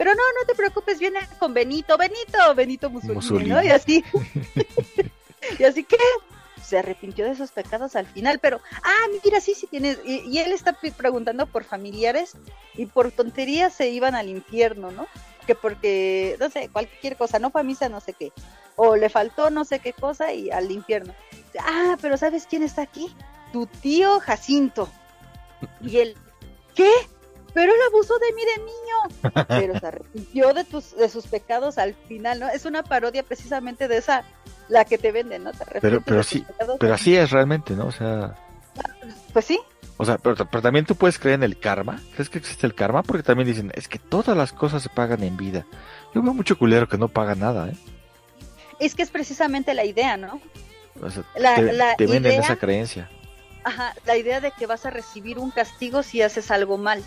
Pero no, no te preocupes, viene con Benito, Benito, Benito Mussolini, Mussolini. ¿no? Y así. y así que se arrepintió de sus pecados al final, pero, ah, mira, sí, sí tienes. Y, y él está preguntando por familiares y por tonterías se iban al infierno, ¿no? Que porque, no sé, cualquier cosa, no fue a misa, no sé qué. O le faltó no sé qué cosa y al infierno. Ah, pero ¿sabes quién está aquí? Tu tío Jacinto. Y él, ¿qué? Pero él abusó de mí de niño. Pero se arrepintió de, tus, de sus pecados al final, ¿no? Es una parodia precisamente de esa, la que te venden, ¿no? Te Pero, pero sí, pero así es realmente, ¿no? O sea, Pues sí, o sea, pero, pero también tú puedes creer en el karma. ¿Crees que existe el karma? Porque también dicen, es que todas las cosas se pagan en vida. Yo veo mucho culero que no paga nada, ¿eh? es que es precisamente la idea, ¿no? O sea, La- te, la te venden idea- esa creencia. Ajá, la idea de que vas a recibir un castigo si haces algo mal.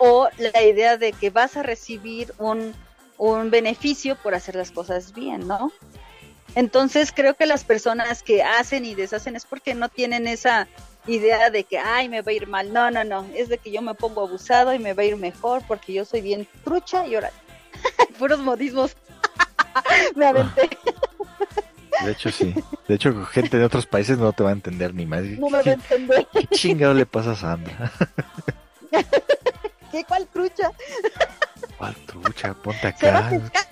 O la idea de que vas a recibir un, un beneficio por hacer las cosas bien, ¿no? Entonces creo que las personas que hacen y deshacen es porque no tienen esa idea de que, ay, me va a ir mal. No, no, no, es de que yo me pongo abusado y me va a ir mejor porque yo soy bien trucha y ahora, puros modismos. me aventé, De hecho, sí. De hecho, gente de otros países no te va a entender ni más. no me va a entender. ¿Qué chingado le pasa a Sandra? ¿Qué cuál trucha? ¿Cuál trucha? Ponte Se va a acá.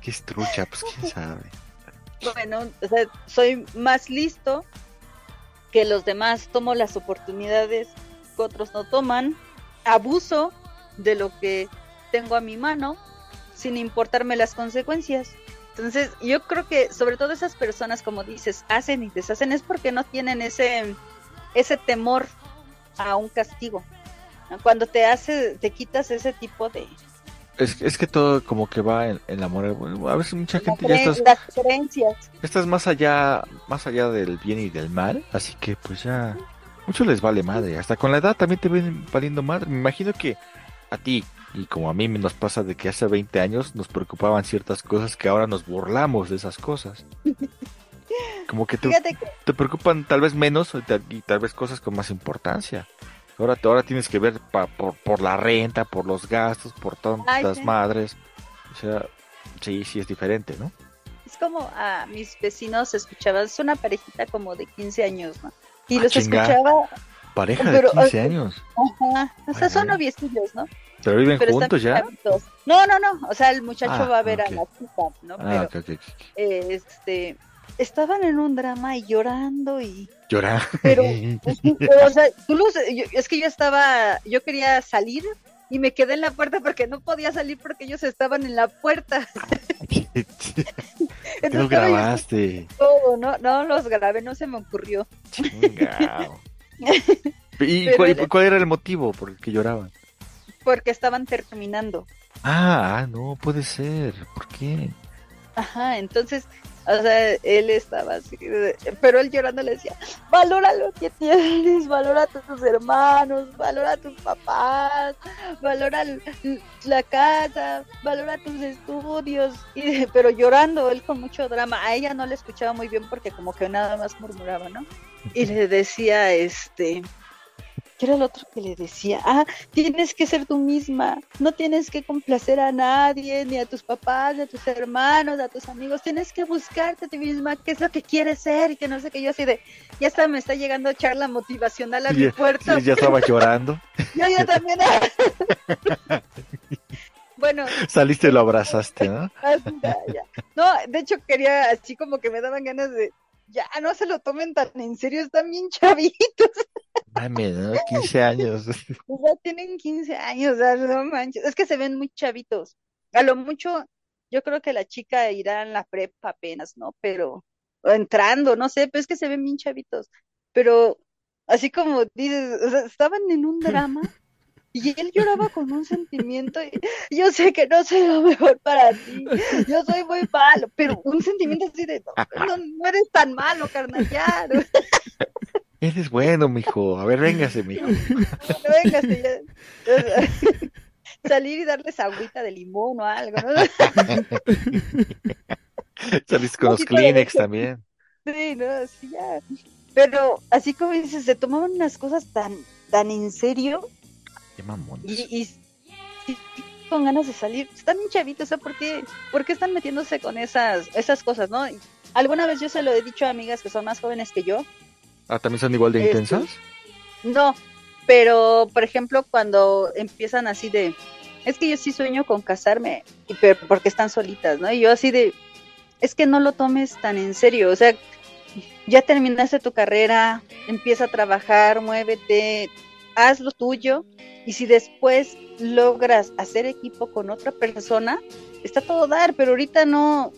¿Qué es trucha? Pues quién sabe. Bueno, o sea, soy más listo que los demás, tomo las oportunidades que otros no toman, abuso de lo que tengo a mi mano sin importarme las consecuencias. Entonces, yo creo que sobre todo esas personas, como dices, hacen y deshacen es porque no tienen ese ese temor a un castigo. Cuando te hace, te quitas ese tipo de Es, es que todo como que va en, en la moral. A veces mucha gente ya estás, las creencias. estás más allá, más allá del bien y del mal, así que pues ya mucho les vale madre. Hasta con la edad también te ven valiendo madre. Me imagino que a ti y como a mí me nos pasa de que hace 20 años nos preocupaban ciertas cosas que ahora nos burlamos de esas cosas. Como que te, que te preocupan tal vez menos y tal, y tal vez cosas con más importancia. Ahora, ahora tienes que ver pa- por, por la renta, por los gastos, por tantas sí. madres. O sea, sí, sí es diferente, ¿no? es como a mis vecinos escuchaban, es una parejita como de 15 años, ¿no? Y Ah, los chinga. escuchaba, Pareja de Pero, 15 ah, años. ajá, o sea, Ay, son noviecillos, ¿no? ¿Pero viven Pero juntos ya? chavitos. No, no, no, o sea, el muchacho Ah, va a ver a la chica, ¿no? Ah, Pero, ok, ok, ok. eh, este, estaban en un drama y llorando y, Llorar. pero, pero, o sea, tú los, yo- es que yo estaba, yo quería salir y me quedé en la puerta porque no podía salir porque ellos estaban en la puerta. ¿Qué grabaste? todo, no, no los grabé, no se me ocurrió. ¿Y Pero cuál, era- cuál era el motivo por el que lloraban? Porque estaban terminando. Ah, ah, no puede ser. ¿Por qué? Ajá, entonces, o sea, él estaba así, pero él llorando le decía, valora lo que tienes, valora a tus hermanos, valora a tus papás, valora la casa, valora tus estudios, pero llorando, él con mucho drama, a ella no le escuchaba muy bien porque como que nada más murmuraba, ¿no? Y le decía, este, ¿qué era el otro que le decía? Ah, tienes que ser tú misma, no tienes que complacer a nadie, ni a tus papás, ni a tus hermanos, a tus amigos, tienes que buscarte a ti misma, qué es lo que quieres ser, y que no sé qué, yo así de, ya está, me está llegando charla motivacional a mi Ya, puerta. ya estaba llorando. Yo, yo también. bueno, Saliste y lo abrazaste, ¿no? ya. No, de hecho quería, así como que me daban ganas de, ya, no se lo tomen tan en serio, están bien chavitos. Mami, ¿no? 15 años. Sea, tienen 15 años, sea, no manches. Es que se ven muy chavitos. A lo mucho, yo creo que la chica irá en la prepa apenas, ¿no? Pero, o entrando, no sé, pero es que se ven bien chavitos. Pero, así como dices, o sea, estaban en un drama y él lloraba con un sentimiento. Y yo sé que no soy lo mejor para ti, yo soy muy malo, pero un sentimiento así de, no, no eres tan malo, carnal, ya. Eres bueno, mijo. A ver, véngase, mijo. no vengas, ya. Salir y darles agüita de limón o algo, ¿no? Saliste con los Kleenex también. Sí, no, sí, ya. Pero así como dices, se tomaban unas cosas tan, tan en serio Qué mamón. y, y sí, con ganas de salir. Están bien chavitos, o sea, ¿por qué, por qué están metiéndose con esas, esas cosas, no? Y Alguna vez yo se lo he dicho a amigas que son más jóvenes que yo. Ah, ¿también son igual de Este, intensas? No, pero por ejemplo, cuando empiezan así de, es que yo sí sueño con casarme, y pero porque están solitas, ¿no? Y yo así de, es que no lo tomes tan en serio, o sea, ya terminaste tu carrera, empieza a trabajar, muévete, haz lo tuyo, y si después logras hacer equipo con otra persona, está todo dar, pero ahorita no,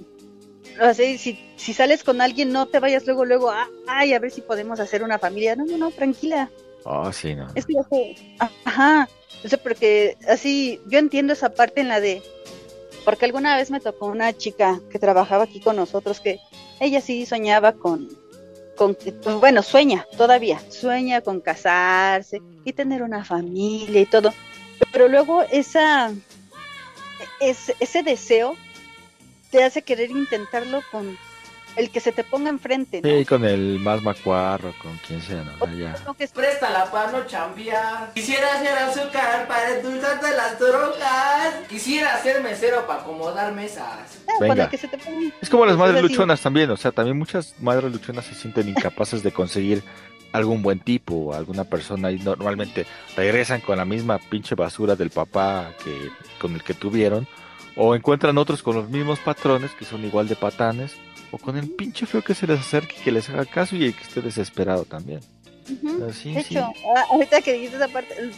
si, si sales con alguien, no te vayas luego, luego, "Ah, ay, a ver si podemos hacer una familia. No, no, no, tranquila. Oh, sí, no. Es que sé. Ajá. O sea, porque así, yo entiendo esa parte en la de. Porque alguna vez me tocó una chica que trabajaba aquí con nosotros que ella sí soñaba con. con bueno, sueña todavía. Sueña con casarse y tener una familia y todo. Pero luego esa. Ese, ese deseo te hace querer intentarlo con el que se te ponga enfrente, ¿no? Sí, con el más macuarro, con quien sea, ¿no? O sea, ya. No, que es- Préstala para no chambear. Quisiera ser azúcar para endulzarte las drogas. Quisiera ser mesero para acomodar mesas. Ah, Venga. el que se te ponga Es como las madres luchonas también, o sea, también muchas madres luchonas se sienten incapaces de conseguir algún buen tipo o alguna persona y normalmente regresan con la misma pinche basura del papá que con el que tuvieron o encuentran otros con los mismos patrones que son igual de patanes o con el pinche feo que se les acerque y que les haga caso y el que esté desesperado también. De hecho, ah, ahorita que dijiste esa parte, el,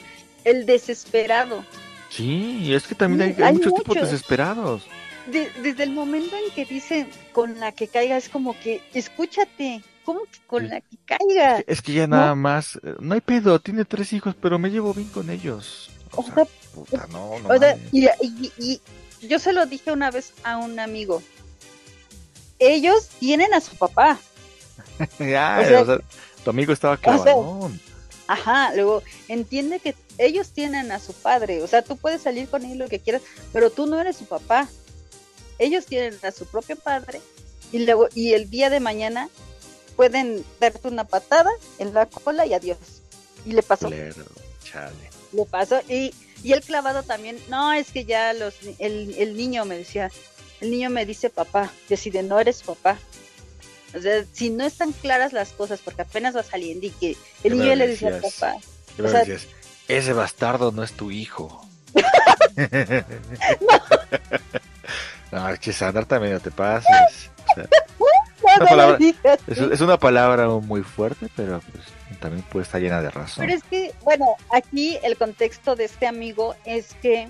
el desesperado. Sí, y es que también hay, hay muchos tipos desesperados. De- desde el momento en que dicen con la que caiga, es como que, escúchate, ¿cómo que con Sí. la que caiga? Es que ya ¿No? nada más, eh, no hay pedo, tiene tres hijos, pero me llevo bien con ellos. O O sea, sea, puta, no, no O sea, y- y yo se lo dije una vez a un amigo. Ellos tienen a su papá. Ya, o sea- o sea, tu amigo estaba clavadón. Ajá, luego entiende que ellos tienen a su padre. O sea, tú puedes salir con él lo que quieras, pero tú no eres su papá. Ellos tienen a su propio padre y luego y el día de mañana pueden darte una patada en la cola y adiós. Y le pasó. Chale. le pasó y, y el clavado también no es que ya los el, el niño me decía el niño me dice papá, yo así de no eres papá. O sea, si no están claras las cosas, porque apenas va saliendo y que el ¿Qué niño le dice decías? papá. ¿Qué O sea, decías? Ese bastardo no es tu hijo. no, Sandra también no te pases. O sea, no, una no lo palabra- digas es, así. es una palabra muy fuerte, pero pues, también puede estar llena de razón. Pero es que, bueno, aquí el contexto de este amigo es que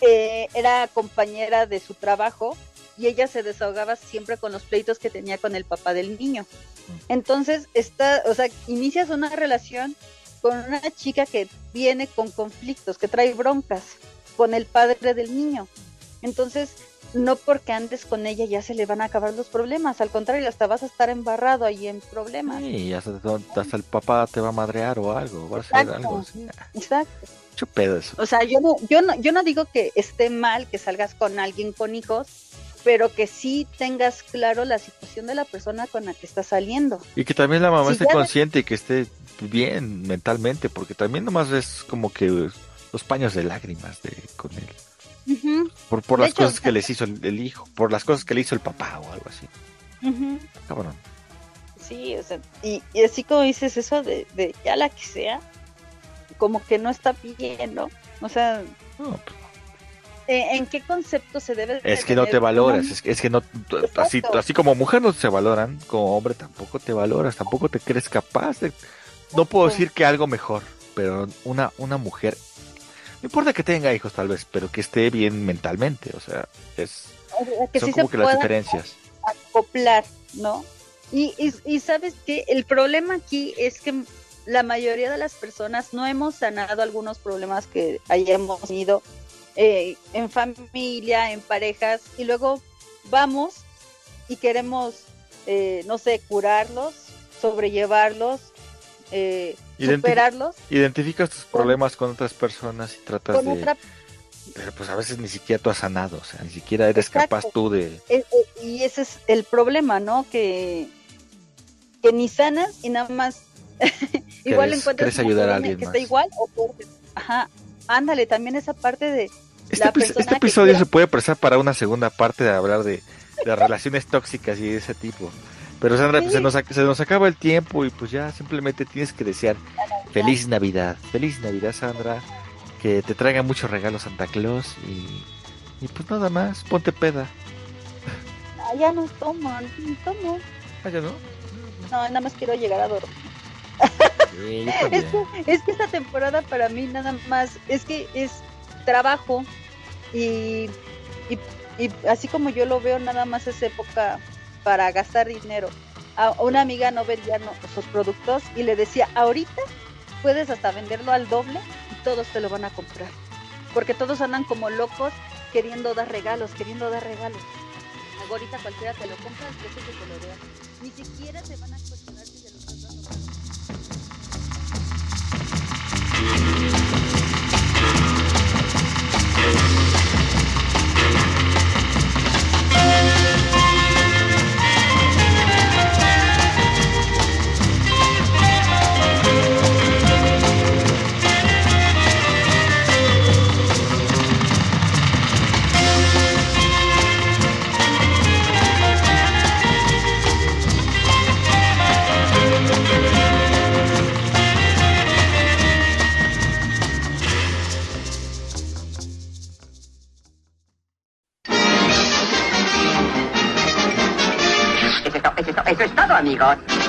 eh, era compañera de su trabajo y ella se desahogaba siempre con los pleitos que tenía con el papá del niño. Entonces, está, o sea, inicias una relación con una chica que viene con conflictos, que trae broncas con el padre del niño. Entonces, no porque andes con ella ya se le van a acabar los problemas, al contrario, hasta vas a estar embarrado ahí en problemas. Sí, hasta, hasta el papá te va a madrear o algo, va a hacer Exacto. algo. Sí, Exacto. mucho pedo eso. O sea, yo no, yo no, yo no digo que esté mal que salgas con alguien con hijos, pero que sí tengas claro la situación de la persona con la que estás saliendo. Y que también la mamá Si esté de- consciente y que esté bien mentalmente, porque también nomás es como que los paños de lágrimas de con él. Por, por las hecho, cosas que les hizo el, el hijo, por las cosas que le hizo el papá o algo así. Cabrón. Sí, o sea, y, y así como dices eso de, de ya la que sea, como que no está bien, ¿no? O sea, No, pues, ¿en, qué concepto se debe de es que no te valoras, es que, es que no, así, Exacto. así como mujer no se valoran, como hombre tampoco te valoras, tampoco te crees capaz de... No puedo decir que algo mejor, pero una, una mujer, no importa que tenga hijos tal vez, pero que esté bien mentalmente, o sea, es, o sea, que son sí como se que las diferencias. acoplar, ¿no? Y, y, y sabes que el problema aquí es que la mayoría de las personas no hemos sanado algunos problemas que hayamos tenido eh, en familia, en parejas, y luego vamos y queremos, eh, no sé, curarlos, sobrellevarlos, eh, Identi- superarlos Identificas tus problemas con otras personas y tratas con de... otra Pero pues a veces ni siquiera tú has sanado, o sea, ni siquiera eres Exacto. capaz tú de... Y ese es el problema, ¿no? Que, que ni sanas y nada más igual encuentras ayudar a persona alguien que más. está igual o peor. Ajá, ándale, también esa parte de Este, la persona este que episodio se puede prestar para una segunda parte de hablar de, de relaciones tóxicas y de ese tipo. Pero Sandra, pues, se, nos, se nos acaba el tiempo y pues ya simplemente tienes que desear feliz Navidad. Feliz Navidad, Sandra. Que te traiga muchos regalos Santa Claus y, y pues nada más, ponte peda. Ah, ya no tomo, no tomo. Ah, ya no. No, nada más quiero llegar a dormir. Sí, yo Es también. que, es que esta temporada para mí nada más es que es trabajo y, y, y así como yo lo veo, nada más es época para gastar dinero. A una amiga no vendía sus productos y le decía, ahorita puedes hasta venderlo al doble y todos te lo van a comprar. Porque todos andan como locos queriendo dar regalos, queriendo dar regalos. Ahorita cualquiera te lo compra al precio que te lo vea. Ni siquiera se van a cuestionar si se lo estás dando. Eso es,